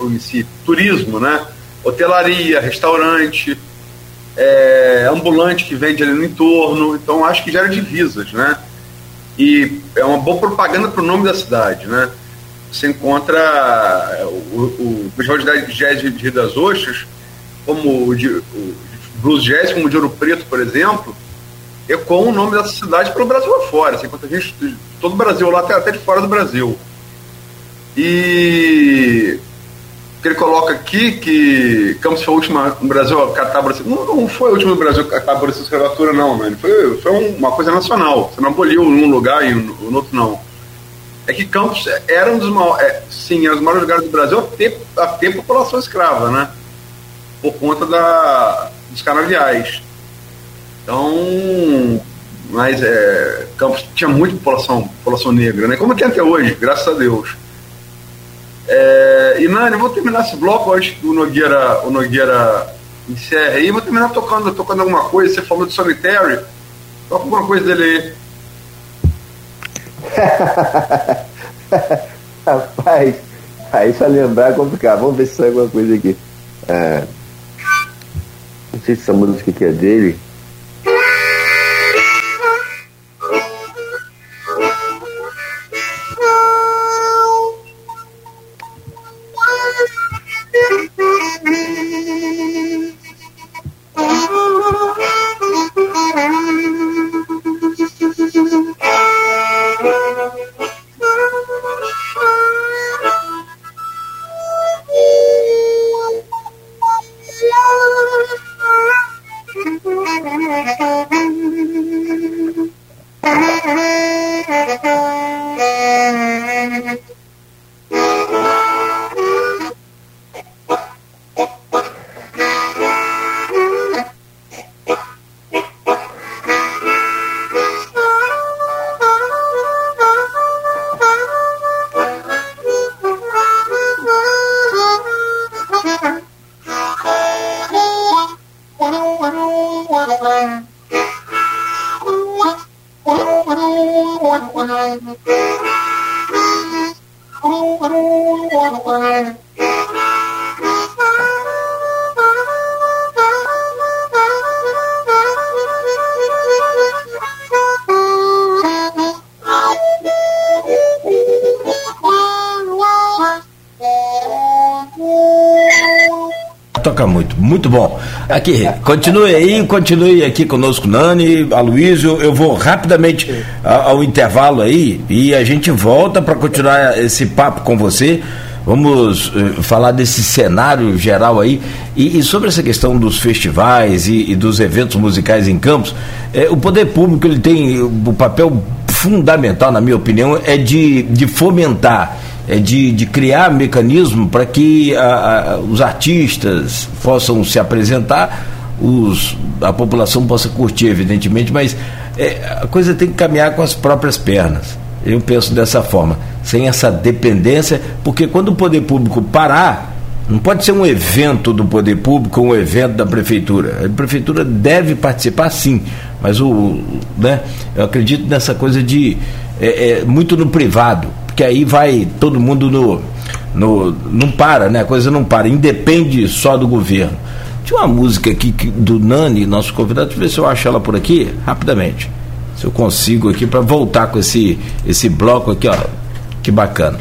o município, turismo, né? Hotelaria, restaurante, é, ambulante que vende ali no entorno, então acho que gera divisas, né? e é uma boa propaganda para o nome da cidade, né? Você encontra é, o, o Festival de Jazz de Rio das Ostras, como o, de, o Blues Jazz, como o de Ouro Preto, por exemplo, com o nome dessa cidade pelo Brasil afora. Você encontra gente de todo o Brasil lá, até, até de fora do Brasil. E ele coloca aqui que Campos foi a última no Brasil a catar não, não foi a última no Brasil a catar a escravatura, não, né? Foi, foi uma coisa nacional. Você não aboliu num lugar e no outro não. É que Campos era um dos maiores, é, sim, era um dos maiores lugares do Brasil a ter, a ter população escrava, né? Por conta da, dos canaviais. Então, mas é, Campos tinha muita população, população negra, né? Como tem até hoje, graças a Deus. É, e Nani, vou terminar esse bloco antes que o Nogueira, o Nogueira encerre aí. Vou terminar tocando, tocando alguma coisa. Você falou de Solitary. Toca alguma coisa dele aí. Rapaz, aí pra lembrar é complicado. Vamos ver se sai alguma coisa aqui. É, não sei se essa música aqui é dele. Thank you. Toca muito, muito bom. Aqui, continue aí, continue aqui conosco, Nani, Aloysio. Eu vou rapidamente ao intervalo aí e a gente volta para continuar esse papo com você. Vamos uh, falar desse cenário geral aí e, e, sobre essa questão dos festivais e, e dos eventos musicais em campos. Eh, o poder público ele tem o papel fundamental, na minha opinião, é de, de fomentar, é de, de criar mecanismo para que a, a, os artistas possam se apresentar, os, a população possa curtir, evidentemente, mas é, a coisa tem que caminhar com as próprias pernas. Eu penso dessa forma, sem essa dependência, porque quando o poder público parar, não pode ser um evento do poder público ou um evento da prefeitura. A prefeitura deve participar sim, mas o, né, eu acredito nessa coisa de é, é, muito no privado, porque aí vai todo mundo no, no. não para, né? A coisa não para, independe só do governo. Tinha uma música aqui do Nani, nosso convidado, deixa eu ver se eu acho ela por aqui, rapidamente. Se eu consigo aqui para voltar com esse, esse bloco aqui, ó. Que bacana.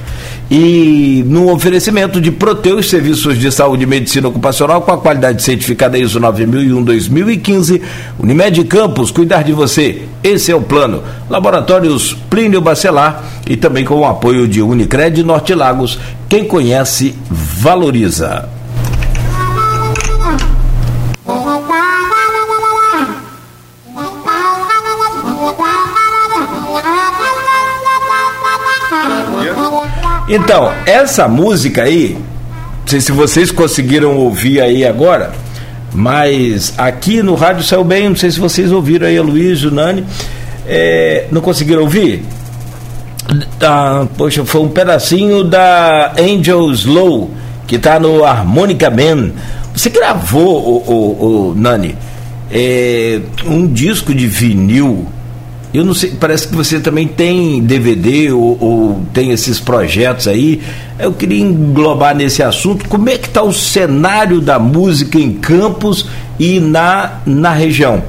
E no oferecimento de Proteus Serviços de Saúde e Medicina Ocupacional com a qualidade certificada ISO 9001-2015, Unimed Campos, cuidar de você. Esse é o plano. Laboratórios Plínio Bacelar e também com o apoio de Unicred Norte Lagos. Quem conhece, valoriza. Então, essa música aí, não sei se vocês conseguiram ouvir aí agora, mas aqui no rádio saiu bem, não sei se vocês ouviram aí, a Luiz, o Nani, é, não conseguiram ouvir? Ah, poxa, foi um pedacinho da Angel Slow, que está no Harmonica Man. Você gravou, o, o, o Nani, é, um disco de vinil eu não sei, parece que você também tem DVD ou, ou, tem esses projetos aí. Eu queria englobar nesse assunto como é que está o cenário da música em Campos e na, na região.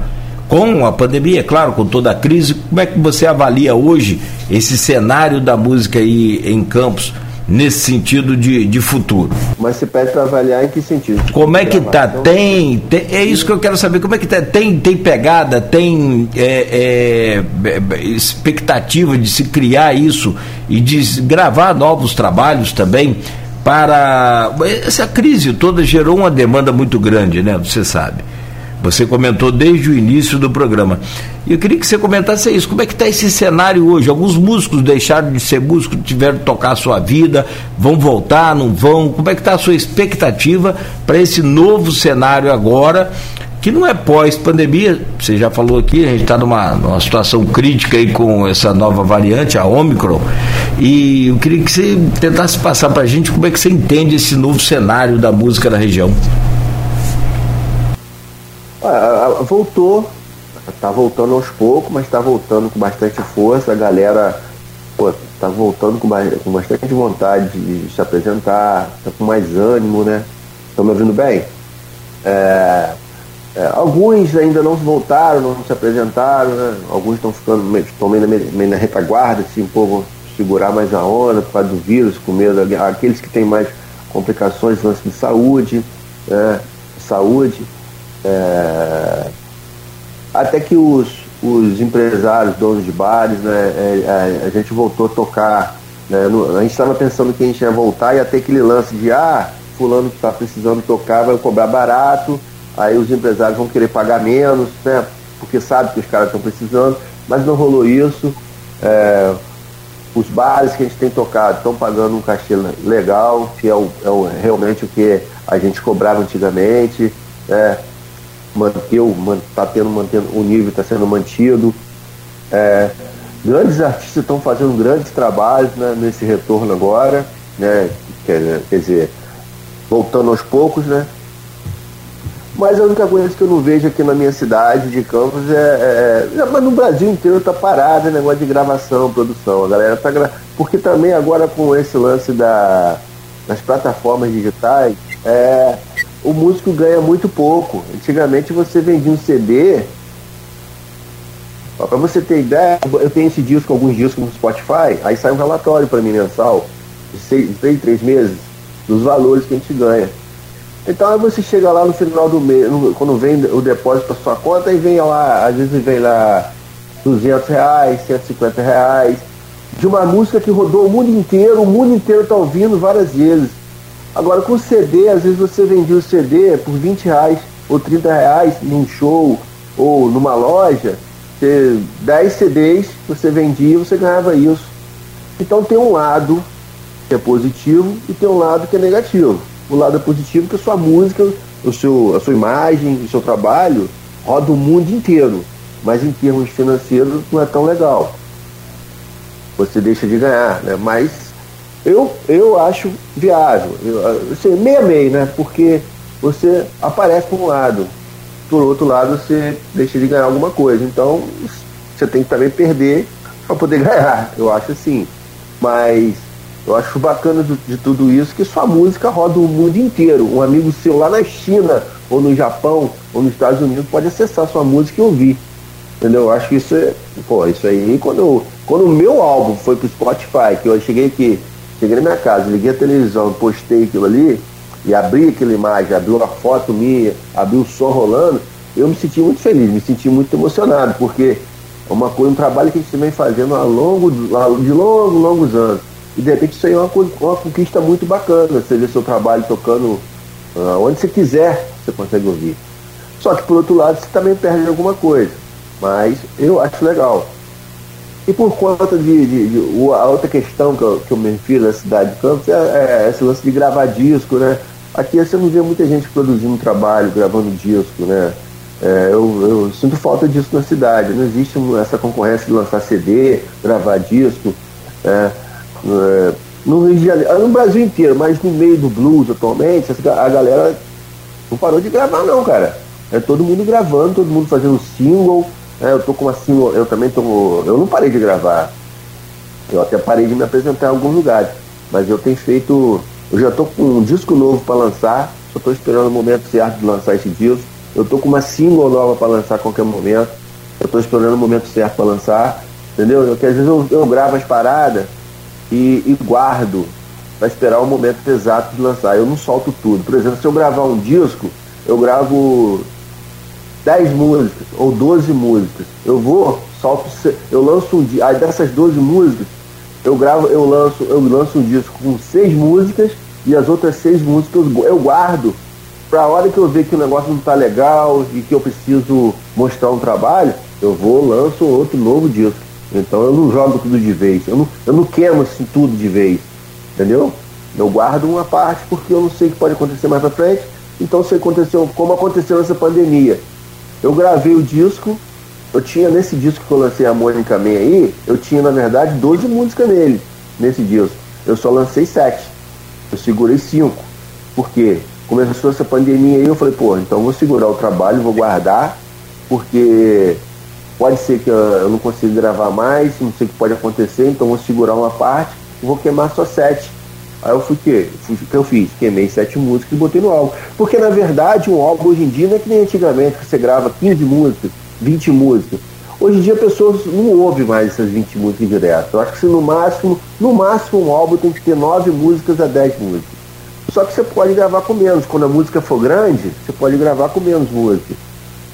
Com a pandemia, é claro, com toda a crise, como é que você avalia hoje esse cenário da música aí em Campos? Nesse sentido de, de futuro. Mas você pede para avaliar em que sentido? Como é que tá? Tem, tem, é isso que eu quero saber. Como é que tá? Tem, tem pegada, tem é, é, expectativa de se criar isso e de gravar novos trabalhos também para essa crise toda gerou uma demanda muito grande, né? Você sabe. Você comentou desde o início do programa. E eu queria que você comentasse isso. Como é que está esse cenário hoje? Alguns músicos deixaram de ser músicos, tiveram que tocar a sua vida, vão voltar, não vão? Como é que está a sua expectativa para esse novo cenário agora? que não é pós-pandemia, você já falou aqui, a gente está numa, numa situação crítica aí com essa nova variante, a Omicron, e eu queria que você tentasse passar para a gente como é que você entende esse novo cenário da música na região. Voltou, tá voltando aos poucos, mas tá voltando com bastante força. A galera pô, tá voltando com, com bastante vontade de se apresentar, tá com mais ânimo, né? Estão me ouvindo bem? É, é, alguns ainda não voltaram, não se apresentaram, né? Alguns estão ficando estão meio, meio, na retaguarda, assim, vão segurar mais a onda por causa do vírus, com medo. Aqueles que têm mais complicações, lance de saúde, né? saúde. É, até que os, os empresários, donos de bares, né, é, é a gente voltou a tocar. Né, no, a gente estava pensando que a gente ia voltar e ter aquele lance de ah, fulano que está precisando tocar vai cobrar barato, aí os empresários vão querer pagar menos, né, porque sabe que os caras estão precisando, mas não rolou isso. É, os bares que a gente tem tocado estão pagando um cachê legal, que é, o, é o, realmente o que a gente cobrava antigamente. Né, manteu, está tendo mantendo o nível está sendo mantido. É, grandes artistas estão fazendo grandes trabalhos né, nesse retorno agora, né? Quer, quer dizer, voltando aos poucos, né? Mas a única coisa que eu não vejo aqui na minha cidade de Campos é. é, é mas no Brasil inteiro tá parado o negócio de gravação, produção. A galera tá gra... Porque também agora com esse lance da, das plataformas digitais, é, o músico ganha muito pouco. Antigamente você vendia um CD. Para você ter ideia, eu tenho esse disco, alguns discos no Spotify, aí sai um relatório para mim mensal, de seis, três, três meses, dos valores que a gente ganha. Então aí você chega lá no final do mês, quando vem o depósito para sua conta, e vem lá, às vezes vem lá 200 reais, 150 reais, de uma música que rodou o mundo inteiro, o mundo inteiro está ouvindo várias vezes. Agora com CD, às vezes você vendia o CD por 20 reais ou 30 reais num show ou numa loja, você, 10 CDs você vendia você ganhava isso. Então tem um lado que é positivo e tem um lado que é negativo. O lado é positivo que a sua música, o seu, a sua imagem, o seu trabalho roda o mundo inteiro. Mas em termos financeiros não é tão legal. Você deixa de ganhar, né? Mas eu, eu acho viável. Assim, meia meia, né? Porque você aparece por um lado, por outro lado você deixa de ganhar alguma coisa. Então você tem que também perder para poder ganhar. Eu acho assim. Mas eu acho bacana de, de, tudo isso que sua música roda o mundo inteiro. Um amigo seu lá na China, ou no Japão, ou nos Estados Unidos pode acessar sua música e ouvir. Entendeu? Eu acho que isso é. Pô, isso aí, quando, quando o meu álbum foi pro Spotify, que eu cheguei aqui, cheguei na minha casa, liguei a televisão, postei aquilo ali, e abri aquela imagem, abri uma foto minha, abri o som rolando, eu me senti muito feliz, me senti muito emocionado, porque é uma coisa, um trabalho que a gente vem fazendo ao longo de longos, longos anos. E de repente isso aí é uma, uma conquista muito bacana. Você vê seu trabalho tocando uh, onde você quiser, você consegue ouvir. Só que por outro lado você também perde alguma coisa. Mas eu acho legal. E por conta de, de, de a outra questão que eu, que eu me refiro na cidade de Campos é, é, esse lance de gravar disco, né? Aqui você não vê muita gente produzindo trabalho, gravando disco, né? É, eu, eu, sinto falta disso na cidade. Não existe essa concorrência de lançar CD, gravar disco. É, é, no Rio de Janeiro, no Brasil inteiro, mas no meio do blues atualmente, a galera não parou de gravar não, cara. É todo mundo gravando, todo mundo fazendo single. É, eu tô com single, eu também tô. Eu não parei de gravar. Eu até parei de me apresentar em alguns lugares. Mas eu tenho feito. Eu já tô com um disco novo para lançar. Só tô esperando o momento certo de lançar esse disco. Eu tô com uma single nova para lançar a qualquer momento. Eu tô esperando o momento certo para lançar. Entendeu? Porque às vezes eu, eu gravo as paradas e, e guardo para esperar o momento exato de lançar. Eu não solto tudo. Por exemplo, se eu gravar um disco, eu gravo 10 músicas ou 12 músicas. Eu vou, solto, eu lanço um dia. Aí dessas 12 músicas, eu gravo, eu lanço, eu lanço um disco com seis músicas e as outras seis músicas eu guardo para a hora que eu ver que o negócio não está legal e que eu preciso mostrar um trabalho, eu vou, lanço outro novo disco. Então eu não jogo tudo de vez. Eu não, eu não queimo assim, tudo de vez. Entendeu? Eu guardo uma parte porque eu não sei o que pode acontecer mais pra frente. Então se aconteceu, como aconteceu nessa pandemia. Eu gravei o disco, eu tinha nesse disco que eu lancei a Mônica Man aí, eu tinha na verdade 12 músicas nele, nesse disco. Eu só lancei 7. Eu segurei 5. Por quê? Começou essa pandemia aí, eu falei, pô, então vou segurar o trabalho, vou guardar, porque Pode ser que eu não consiga gravar mais, não sei o que pode acontecer, então vou segurar uma parte e vou queimar só sete. Aí eu fui? O que eu fiz? Queimei sete músicas e botei no álbum. Porque na verdade um álbum hoje em dia não é que nem antigamente, que você grava 15 músicas, 20 músicas. Hoje em dia a pessoa não ouve mais essas 20 músicas direto. Eu acho que se no máximo, no máximo um álbum tem que ter 9 músicas a 10 músicas. Só que você pode gravar com menos. Quando a música for grande, você pode gravar com menos músicas.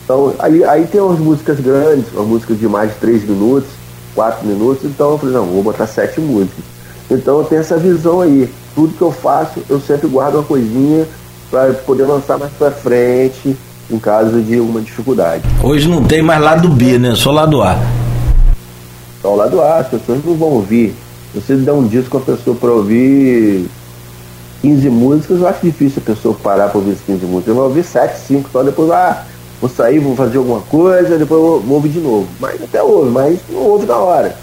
Então, aí, aí tem umas músicas grandes, umas músicas de mais de 3 minutos, 4 minutos, então eu falei, não, vou botar 7 músicas. Então eu tenho essa visão aí. Tudo que eu faço, eu sempre guardo uma coisinha para poder lançar mais para frente, em caso de alguma dificuldade. Hoje não tem mais lado B, né? Só lado A. Só o lado A, as pessoas não vão ouvir. Você der um disco com a pessoa para ouvir 15 músicas, eu acho difícil a pessoa parar para ouvir 15 músicas. Eu vou ouvir 7, 5, só depois, ah, vou sair, vou fazer alguma coisa, depois vou, vou ouvir de novo. Mas até ouve, mas não ouve na hora.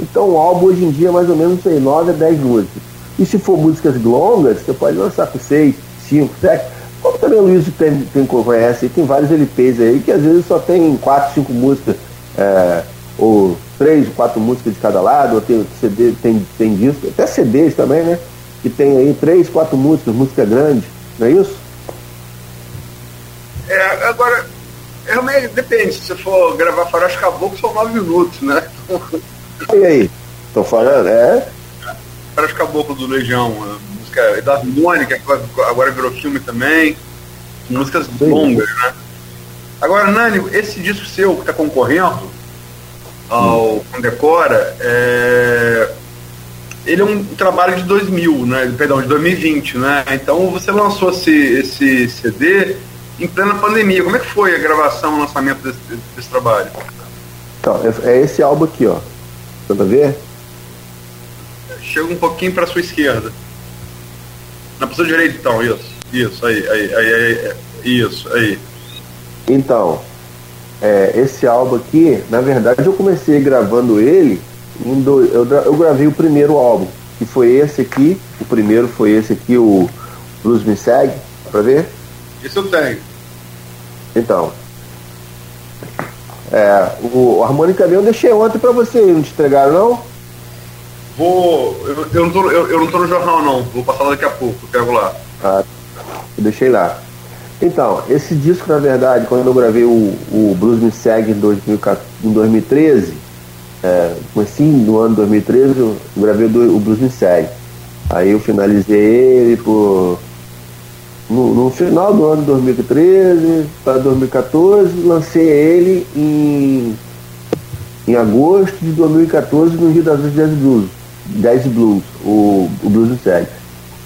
Então o álbum hoje em dia é mais ou menos sei, 9 a 10 músicas. E se for músicas longas, você pode lançar com 6, 5, 7. Como também o Luiz tem, tem, conhece, tem vários LPs aí que às vezes só tem 4, 5 músicas, é, ou 3, 4 músicas de cada lado, ou tem CD, tem, tem disco, até CDs também, né? Que tem aí 3, 4 músicas, música grande, não é isso? É, agora, realmente depende, se você for gravar Faroeste Caboclo, são nove minutos, né? E aí? Tô falando, é? Faroeste Caboclo do Legião, música da harmônica, que agora virou filme também. Músicas Sim. longas, né? Agora, Nani, esse disco seu que está concorrendo ao Condecora, é... ele é um trabalho de 2000, né? Perdão, de 2020, né? Então você lançou esse, esse CD em plena pandemia. Como é que foi a gravação, o lançamento desse, desse trabalho? Então, é, é esse álbum aqui, ó. Pra ver? Chega um pouquinho para sua esquerda. Na pessoa direita, então, isso. Isso, aí, aí, aí, aí, isso, aí. Então, é, esse álbum aqui, na verdade, eu comecei gravando ele. Do, eu, eu gravei o primeiro álbum, que foi esse aqui. O primeiro foi esse aqui, o Blues Me Segue. Pra ver? Esse eu tenho. Então. É, o, o Harmônica eu deixei ontem pra você, não te entregaram não? Vou. Eu, eu, não tô, eu, eu, não tô no jornal não, vou passar daqui a pouco, pego lá. Ah, eu deixei lá. Então, esse disco, na verdade, quando eu gravei o, o Blues Me Segue em, 2014, em 2013, é, assim, no ano 2013, eu gravei o, o Blues Me Segue. Aí eu finalizei ele por no, no, final do ano de 2013 para 2014, lancei ele em, em agosto de 2014 no Rio das Ostras Jazz Blues, Jazz Blues, o, o Blues Me Segue.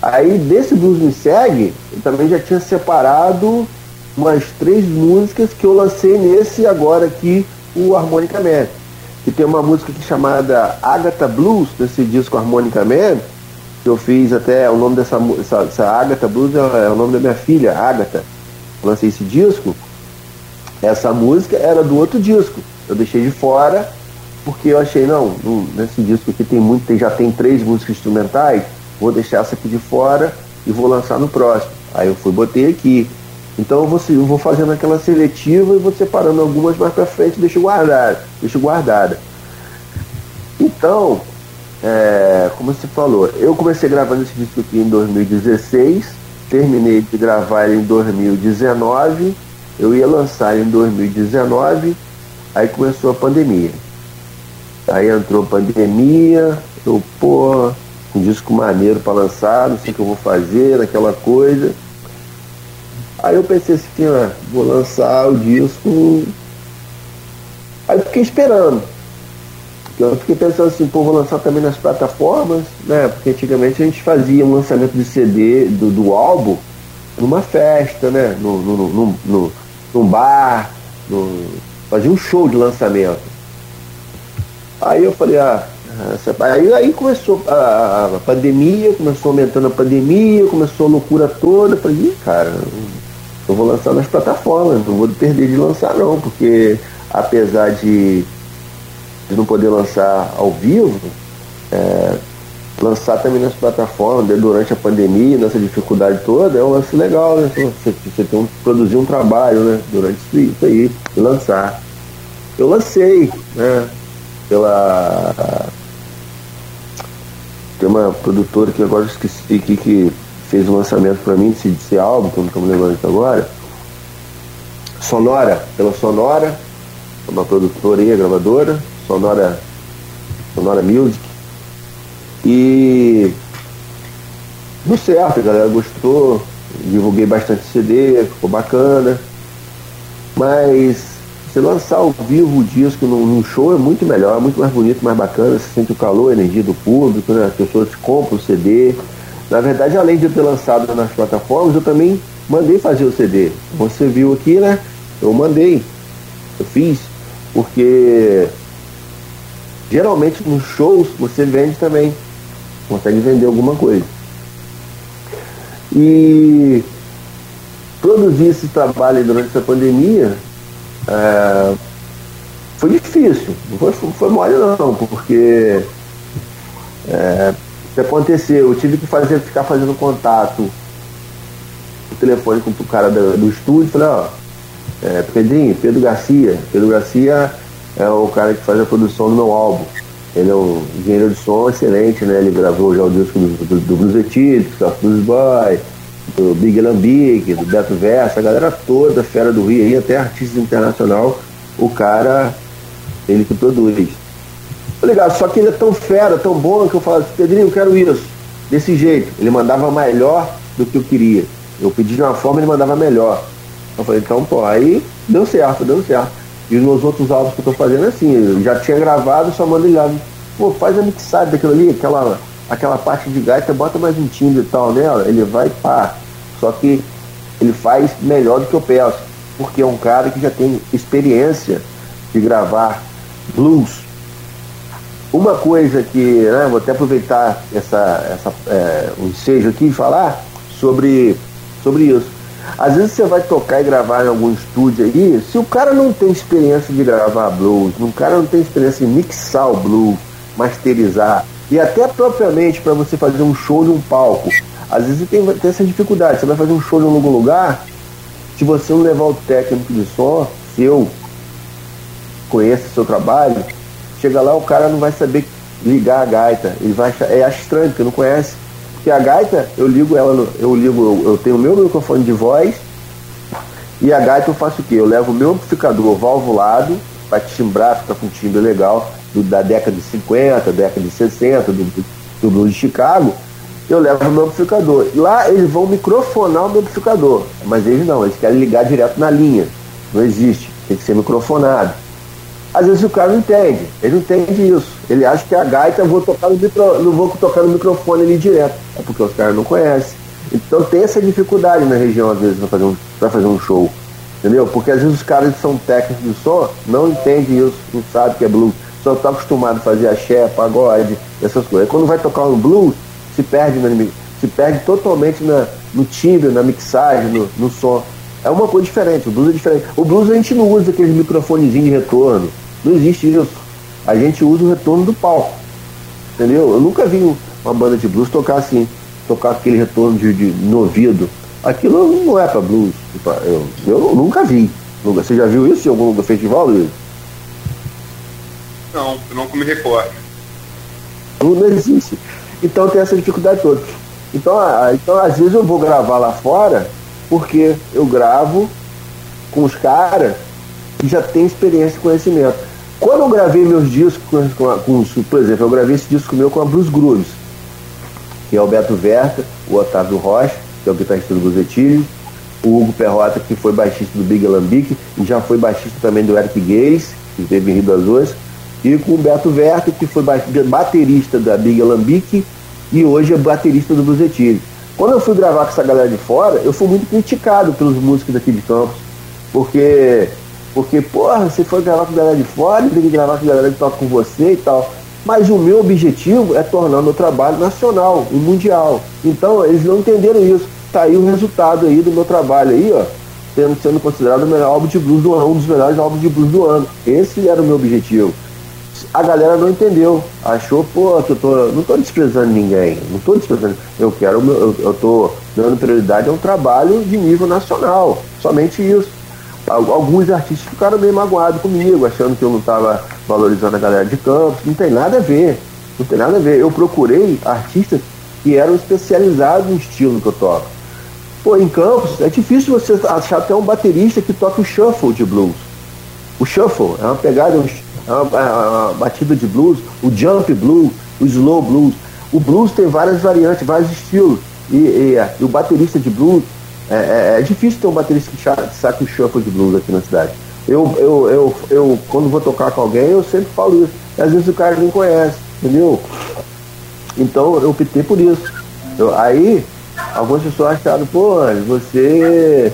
Aí desse Blues Me Segue, eu também já tinha separado umas três músicas que eu lancei nesse agora aqui, o Harmonica Man. Que tem uma música aqui chamada Agatha Blues, desse disco Harmonica Man, que eu fiz até o nome dessa essa, essa Agatha Blues é, é, o nome da minha filha, Agatha. lancei esse disco. Essa música era do outro disco. Eu deixei de fora porque eu achei, não, nesse disco aqui tem muito, tem, já tem três músicas instrumentais, vou deixar essa aqui de fora e vou lançar no próximo. Aí eu fui, botei aqui. Então eu vou, eu vou fazendo aquela seletiva e vou separando algumas mais para frente, deixo guardada, deixo guardada. Então, é, como você falou, eu comecei gravando esse disco aqui em 2016, terminei de gravar ele em 2019, eu ia lançar em 2019, aí começou a pandemia. Aí entrou a pandemia, eu, pô, um disco maneiro para lançar, não sei o que eu vou fazer, aquela coisa. Aí eu pensei assim, ah, vou lançar o disco. Aí fiquei esperando. Eu fiquei pensando assim, pô, vou lançar também nas plataformas, né? Porque antigamente a gente fazia um lançamento de CD do, do álbum numa festa, né? No, no, no, no, num bar, no, fazia um show de lançamento. Aí eu falei, ah, essa, aí, aí começou a, a, pandemia, começou aumentando a pandemia, começou a loucura toda. Eu falei, cara, eu vou lançar nas plataformas, não vou perder de lançar não, porque apesar de de não poder lançar ao vivo, é, lançar também nas plataformas durante a pandemia, nessa dificuldade toda, é um lance legal, né? Você, você tem um, produzir um trabalho né? durante isso aí, e lançar. Eu lancei, né? Pela. Tem uma produtora que agora esqueci aqui que fez o um lançamento para mim desse, desse álbum, que eu não estou me lembrando agora. Sonora, pela Sonora, uma produtora aí, gravadora, Sonora, Sonora Music. E deu certo, a galera gostou, divulguei bastante CD, ficou bacana. Mas se lançar ao vivo o disco num, show é muito melhor, é muito mais bonito, mais bacana, você sente o calor, a energia do público, né? as pessoas compram o CD. Na verdade, além de eu ter lançado nas plataformas, eu também mandei fazer o CD. Você viu aqui, né? Eu mandei, eu fiz, porque Geralmente nos shows você vende também, consegue vender alguma coisa. E produzir esse trabalho durante essa pandemia é, foi difícil, não foi, foi mole não, porque é, que aconteceu, eu tive que fazer, ficar fazendo contato o telefone com o cara do, do estúdio, falei, ó, é, Pedrinho, Pedro Garcia, Pedro Garcia é o cara que faz a produção do meu álbum. Ele é um engenheiro de som excelente, né? Ele gravou já o disco do, do, do Blues Etílicos, do Blues Boy, do Big Lambic, do Beto Versa, a galera toda, fera do Rio, aí, até artista internacional, o cara, ele que produz. Legal, só que ele é tão fera, tão bom, que eu falo assim, Pedrinho, eu quero isso. desse jeito. Ele mandava melhor do que eu queria. Eu pedi de uma forma, ele mandava melhor. Eu falei, então, pô, aí deu certo, deu certo. E os meus outros álbuns que eu tô fazendo é assim, eu já tinha gravado, só mando ele lá. Pô, faz a mixagem daquilo ali, aquela, aquela parte de gaita, bota mais um timbre e tal nela, ele vai pá. Só que ele faz melhor do que eu peço, porque é um cara que já tem experiência de gravar blues. Uma coisa que, né, vou até aproveitar essa, essa, é, o ensejo aqui e falar sobre, sobre isso. Às vezes você vai tocar e gravar em algum estúdio aí, se o cara não tem experiência de gravar blues, o cara não tem experiência de mixar o blues, masterizar, e até propriamente para você fazer um show de um palco, às vezes tem, tem essa dificuldade. Você vai fazer um show em algum lugar, se você não levar o técnico de som seu, conheça o seu trabalho, chega lá o cara não vai saber ligar a gaita. Ele vai achar, é estranho, porque não conhece. Porque a gaita, eu ligo ela, no, eu ligo, eu, eu tenho o meu microfone de voz e a gaita eu faço o quê? Eu levo o meu amplificador valvulado para timbrar, fica com um timbre legal, do, da década de 50, década de 60, do, do blues de Chicago, eu levo o meu amplificador. Lá eles vão microfonar o meu amplificador, mas eles não, eles querem ligar direto na linha. Não existe, tem que ser microfonado. Às vezes o cara não entende, ele não entende isso. Ele acha que a gaita vou tocar no micro, não vou tocar no microfone ali direto. É porque os caras não conhecem. Então tem essa dificuldade na região, às vezes, para fazer, um, fazer um show. Entendeu? Porque às vezes os caras que são técnicos de som não entendem isso, não sabem que é blues. Só está acostumado a fazer axé, pagode, essas coisas. Quando vai tocar um blues, se perde, na, se perde totalmente na, no timbre, na mixagem, no, no som. É uma coisa diferente, o blues é diferente. O blues a gente não usa aquele microfonezinho de retorno. Não existe isso. A gente usa o retorno do palco. Entendeu? Eu nunca vi uma banda de blues tocar assim, tocar aquele retorno de, de no ouvido. Aquilo não é para blues. Eu, eu nunca vi. Você já viu isso em algum festival, Luiz? Não, eu não me recordo. Não, não existe. Então tem essa dificuldade toda. Então, então às vezes eu vou gravar lá fora porque eu gravo com os caras que já têm experiência e conhecimento. Quando eu gravei meus discos com, com, com, por exemplo, eu gravei esse disco meu com a Blues Grooves, que é o Beto Verta, o Otávio Rocha, que é o guitarrista do Blues Etílio, o Hugo Perrota, que foi baixista do Big Alambique e já foi baixista também do Eric Gays, que teve em Rio das Ostras, e com o Beto Verta, que foi baterista da Big Alambique e hoje é baterista do Blues Etílio. Quando eu fui gravar com essa galera de fora, eu fui muito criticado pelos músicos daqui de Campos, porque porque, porra, você foi gravar com a galera de fora, tem que gravar com a galera que toca com você e tal. Mas o meu objetivo é tornar o meu trabalho nacional e mundial. Então, eles não entenderam isso. Tá aí o resultado aí do meu trabalho aí, ó, sendo, sendo considerado o melhor álbum de blues do ano, um dos melhores álbuns de blues do ano. Esse era o meu objetivo. A galera não entendeu. Achou, pô, eu tô. Não tô desprezando ninguém. Não tô desprezando. Eu quero. Eu, eu tô dando prioridade a um trabalho de nível nacional. Somente isso alguns artistas ficaram meio magoados comigo, achando que eu não estava valorizando a galera de campos. Não tem nada a ver. Não tem nada a ver. Eu procurei artistas que eram especializados no estilo que eu toco. Pô, em Campos é difícil você achar até um baterista que toca o shuffle de blues. O shuffle é uma pegada, é uma, é uma batida de blues, o jump blues, o slow blues. O blues tem várias variantes, vários estilos. E, e, e o baterista de blues é, é, é, difícil ter um baterista que saque o shuffle de blues aqui na cidade. Eu, eu, eu, eu, quando vou tocar com alguém, eu sempre falo isso. Às vezes o cara nem conhece, entendeu? Então eu optei por isso. Eu, aí, algumas pessoas acharam, pô, você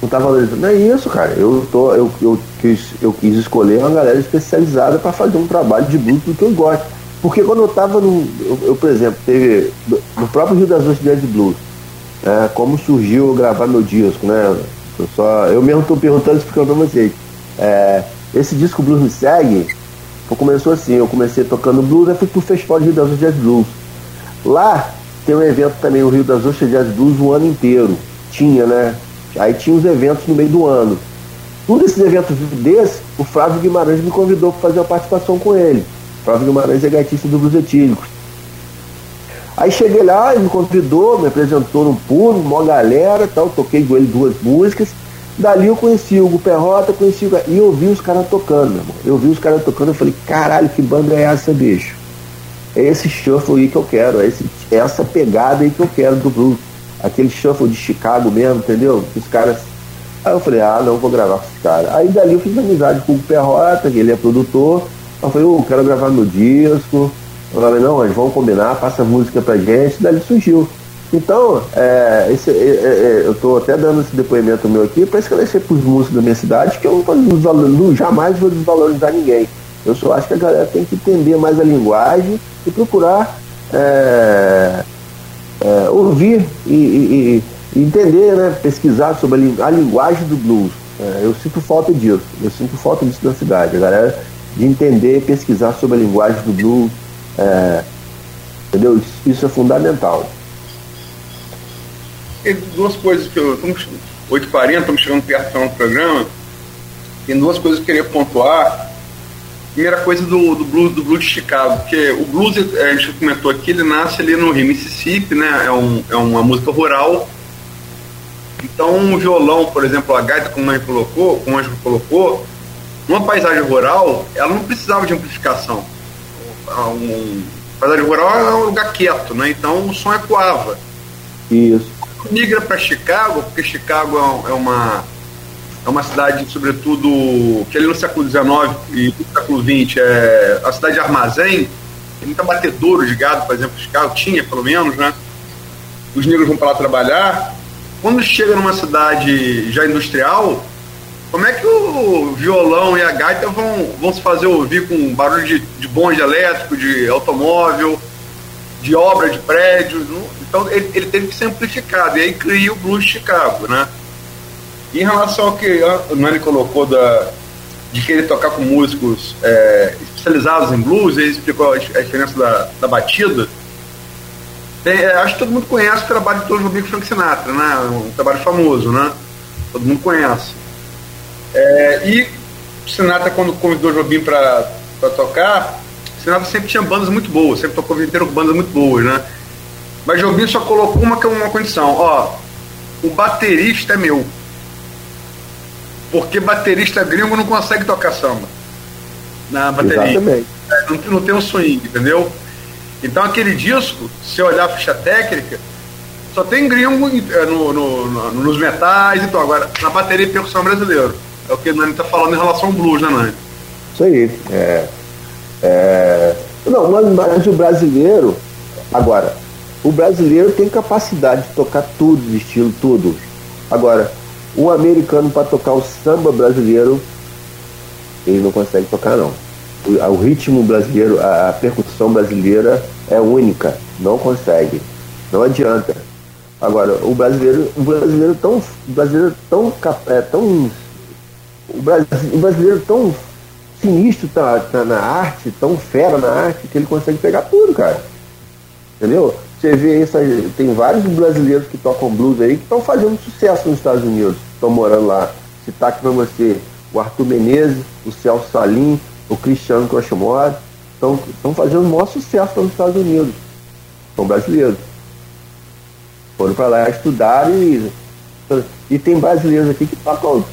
não tá valorizando. Não é isso, cara. Eu, tô, eu, eu, quis, eu quis escolher uma galera especializada para fazer um trabalho de blues do que eu gosto. Porque quando eu tava no. Eu, eu por exemplo, teve. No próprio Rio das Ostras de Blues é, como surgiu gravar meu disco, né? Eu, só, eu mesmo estou perguntando explicando para vocês. É, esse disco Blues Me Segue começou assim, eu comecei tocando blues, e fui pro Festival de Rio das Ostras Jazz Blues. Lá tem um evento também, o Rio das Ostras Jazz Blues, o ano inteiro. Tinha, né? Aí tinha os eventos no meio do ano. Um desses eventos desse, o Flávio Guimarães me convidou para fazer uma participação com ele. O Flávio Guimarães é gaitista do Blues Etílicos. Aí cheguei lá, ele me convidou, me apresentou no público, uma galera, tal, toquei com ele duas músicas. Dali eu conheci o Hugo Perrota, conheci o... e eu vi os caras tocando, meu irmão. Eu vi os caras tocando, eu falei, caralho, que banda é essa, bicho? é esse shuffle aí que eu quero, é, esse, essa pegada aí que eu quero do blues. Aquele shuffle de Chicago mesmo, entendeu? Os caras. Aí eu falei, ah, não, vou gravar com esse cara. Aí dali eu fiz amizade com o Perrota, que ele é produtor. Eu falei, oh, quero gravar meu disco. Eu falei, não, mas vamos combinar, passa música pra gente. Dali surgiu. Então, é, esse, é, é, é eu estou até dando esse depoimento meu aqui para esclarecer para os músicos da minha cidade que eu não, jamais vou desvalorizar ninguém. Eu só acho que a galera tem que entender mais a linguagem e procurar é, é, ouvir e, e, e, entender, né, pesquisar sobre a linguagem do blues. eu sinto falta disso, eu sinto falta disso na cidade, a galera de entender e pesquisar sobre a linguagem do blues. Entendeu? Isso é fundamental. Tem duas coisas que eu. Estamos 8h40, estamos chegando perto do programa. Tem duas coisas que eu queria pontuar. Primeira coisa do, do blues do blues de Chicago, porque o blues, a gente comentou aqui, ele nasce ali no Rio Mississippi, né? É, um, é uma música rural. Então um violão, por exemplo, a gaita, como a gente colocou, como a gente colocou, numa paisagem rural, ela não precisava de amplificação. Um, paisagem rural é um lugar quieto, né? Então o som ecoava. Isso migra para Chicago, porque Chicago é, é uma, é uma cidade, sobretudo, que ali no século XIX e no século XX é a cidade de armazém, tem muita batedouro de gado, por exemplo, Chicago tinha, pelo menos, né? Os negros vão para lá trabalhar. Quando chega numa cidade já industrial, como é que o violão e a gaita vão, vão se fazer ouvir com barulho de, de bonde elétrico, de automóvel, de obra de prédio? Então ele, ele teve que ser amplificado, e aí cria o Blues Chicago, né? Em relação ao que o Nani colocou da, de querer tocar com músicos é, especializados em blues, ele explicou a, diferença da, da batida. Tem, é, acho que todo mundo conhece o trabalho de Tom Jobim Frank Sinatra, né? Um trabalho famoso, né? Todo mundo conhece. É, e Sinatra, quando convidou o Jobim para tocar, Sinatra sempre tinha bandas muito boas, sempre tocou o inteiro com bandas muito boas, né? Mas Jobim só colocou uma, uma condição, ó, o baterista é meu. Porque baterista gringo não consegue tocar samba na bateria. Exatamente. É, não, não tem um swing, entendeu? Então aquele disco, se olhar a ficha técnica, só tem gringo é, no, no, no, nos metais e então Agora, na bateria e percussão brasileiro. É o que o Nani está falando em relação ao blues, né, Nani? Isso aí. É, é... Não, mas, mas o brasileiro, agora, o brasileiro tem capacidade de tocar tudo de estilo, tudo. Agora, o americano para tocar o samba brasileiro, ele não consegue tocar não. O, o ritmo brasileiro, a, a, percussão brasileira é única, não consegue, não adianta. Agora, o brasileiro, o brasileiro tão, o brasileiro tão, é, tão o, o brasileiro tão sinistro tá, tá na arte, tão fera na arte, que ele consegue pegar tudo, cara. Entendeu? Você vê isso aí, tem vários brasileiros que tocam blues aí que estão fazendo sucesso nos Estados Unidos, estão morando lá. Citar aqui para você o Arthur Menezes, o Celso Salim, o Cristiano Crochemore, estão fazendo o maior sucesso nos Estados Unidos. São brasileiros. Foram para lá estudar e, e tem brasileiros aqui que tocam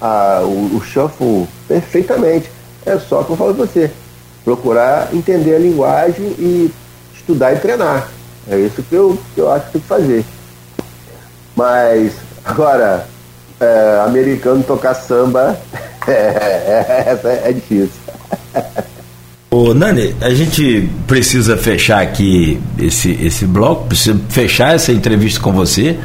a, o, o shuffle perfeitamente. É só que eu falo para você, procurar entender a linguagem e estudar e treinar. É isso que eu, que eu acho que tem que fazer. Mas, agora, é, americano tocar samba é, é, é, é difícil. Ô, Nani, a gente precisa fechar aqui esse, esse bloco, precisa fechar essa entrevista com você.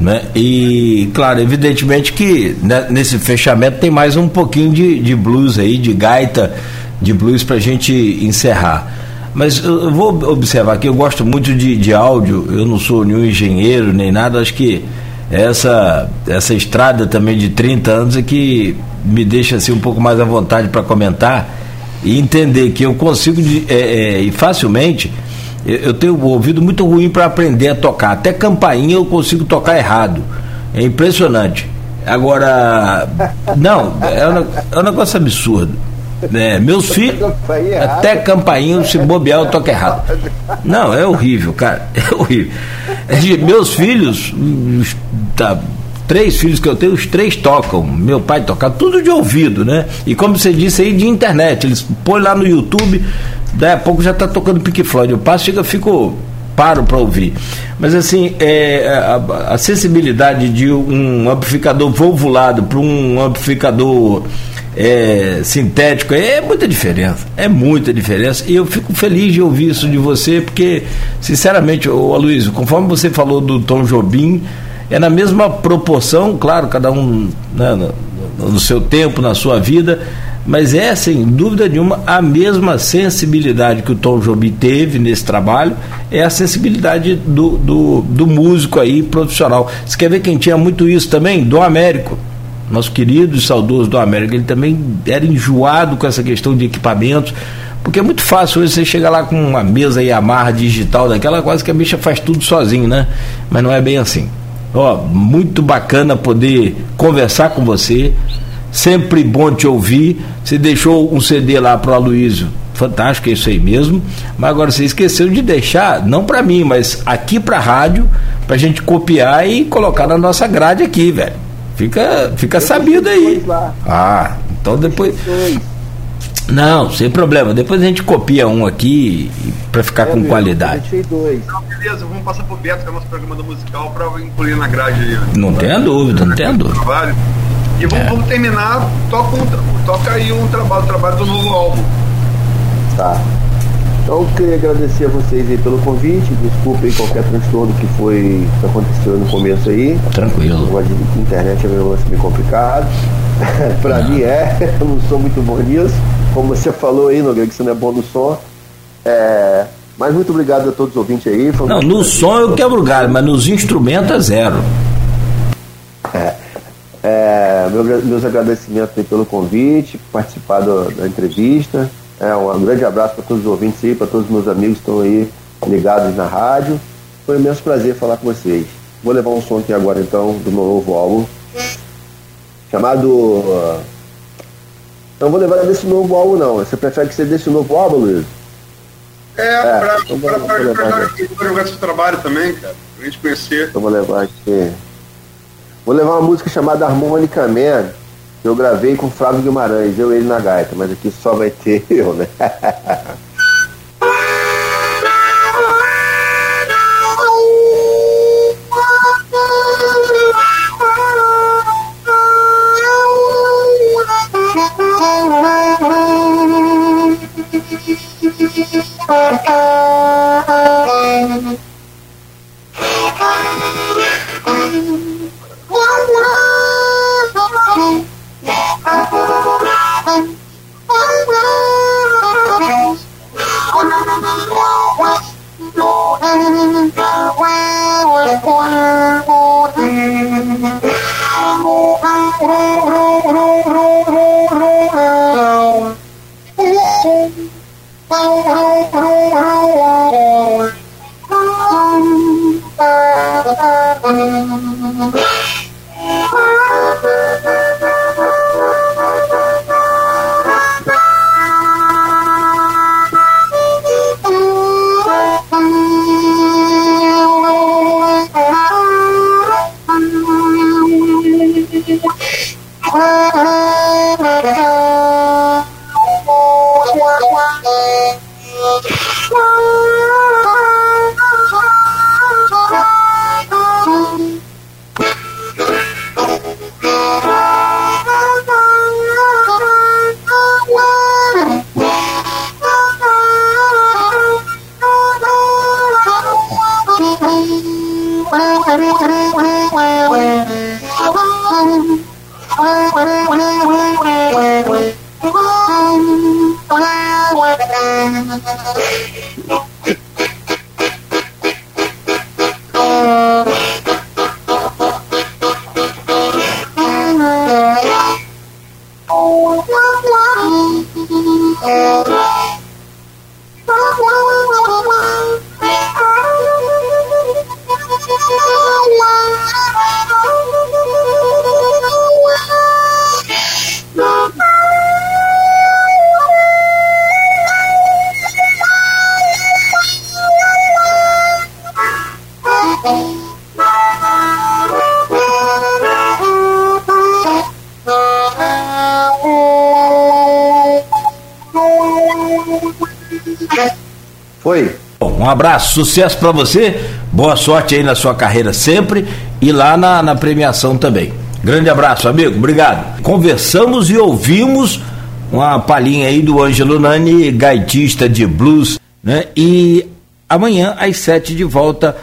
Né? E, claro, evidentemente que né, nesse fechamento tem mais um pouquinho de, de blues aí, de gaita, de blues para a gente encerrar. Mas eu vou observar aqui, eu gosto muito de, de áudio, eu não sou nenhum engenheiro nem nada, acho que essa, essa estrada também de 30 anos é que me deixa assim um pouco mais à vontade para comentar e entender que eu consigo é, é, facilmente eu tenho um ouvido muito ruim para aprender a tocar. Até campainha eu consigo tocar errado. É impressionante. Agora, não, é um, é um negócio absurdo. É, meus filhos, até campainha, se bobear, eu toco errado. Não, é horrível, cara. É horrível. É meus filhos, tá, três filhos que eu tenho, os três tocam. Meu pai toca tudo de ouvido, né? E como você disse aí, de internet. Eles põem lá no YouTube, daí a pouco já está tocando Pink Floyd. Eu passo, chega, fico paro para ouvir. Mas assim, é, a, a, sensibilidade de um amplificador volvulado para um amplificador é, sintético é muita diferença. É muita diferença. E eu fico feliz de ouvir isso de você, porque, sinceramente, ô Aloysio, conforme você falou do Tom Jobim, é na mesma proporção, claro, cada um né, no, no seu tempo, na sua vida mas é, sem dúvida nenhuma, a mesma sensibilidade que o Tom Jobim teve nesse trabalho, é a sensibilidade do, do, do músico aí profissional. Você quer ver quem tinha muito isso também? Do Américo. Nosso querido e saudoso do Américo, ele também era enjoado com essa questão de equipamentos, porque é muito fácil hoje você chegar lá com uma mesa Yamaha digital daquela, quase que a bicha faz tudo sozinho, né? Mas não é bem assim. Ó, muito bacana poder conversar com você, Sempre bom te ouvir. Você deixou um CD lá para o Aloysio. Fantástico, é isso aí mesmo. Mas agora você esqueceu de deixar, não para mim, mas aqui para a rádio, para a gente copiar e colocar na nossa grade aqui, velho. Fica, fica sabido aí. Ah, então depois. Não, sem problema. Depois a gente copia um aqui para ficar é, com meu, qualidade. dois. Não, beleza, vamos passar pro Beto, que é o nosso programa do musical, para incluir na grade aí. Não tenha dúvida, não tenha dúvida. Trabalho. E vamos, é. vamos terminar, toca, um, toca aí um trabalho, trabalho do novo álbum. Tá. Então eu queria agradecer a vocês aí pelo convite, desculpem qualquer transtorno que foi que aconteceu no começo aí. Tranquilo. A internet é um lance meio complicado. pra mim é, eu não sou muito bom nisso. Como você falou aí, Nogueira, que você não é bom no som. É, mas muito obrigado a todos os ouvintes aí. não, no som eu quebro galho, mas nos instrumentos é zero. É. É, meu, meus agradecimentos pelo convite, participar do, da entrevista. É, um grande abraço para todos os ouvintes aí, para todos os meus amigos que estão aí ligados na rádio. Foi um imenso prazer falar com vocês. Vou levar um som aqui agora então do meu novo álbum. Chamado. Não vou levar desse novo álbum não. Você prefere que seja desse novo álbum, Luiz? É, é para então jogar seu trabalho também, cara. Pra gente conhecer. Então vou levar aqui. Vou levar uma música chamada Harmonica Man, que eu gravei com Flávio Guimarães, eu e ele na gaita, mas aqui só vai ter eu, né? vroom, vroom, vroom. Abraço, sucesso para você, boa sorte aí na sua carreira sempre e lá na, na premiação também. Grande abraço, amigo, obrigado. Conversamos e ouvimos uma palhinha aí do Ângelo Nani, gaitista de blues, né? E amanhã às sete de volta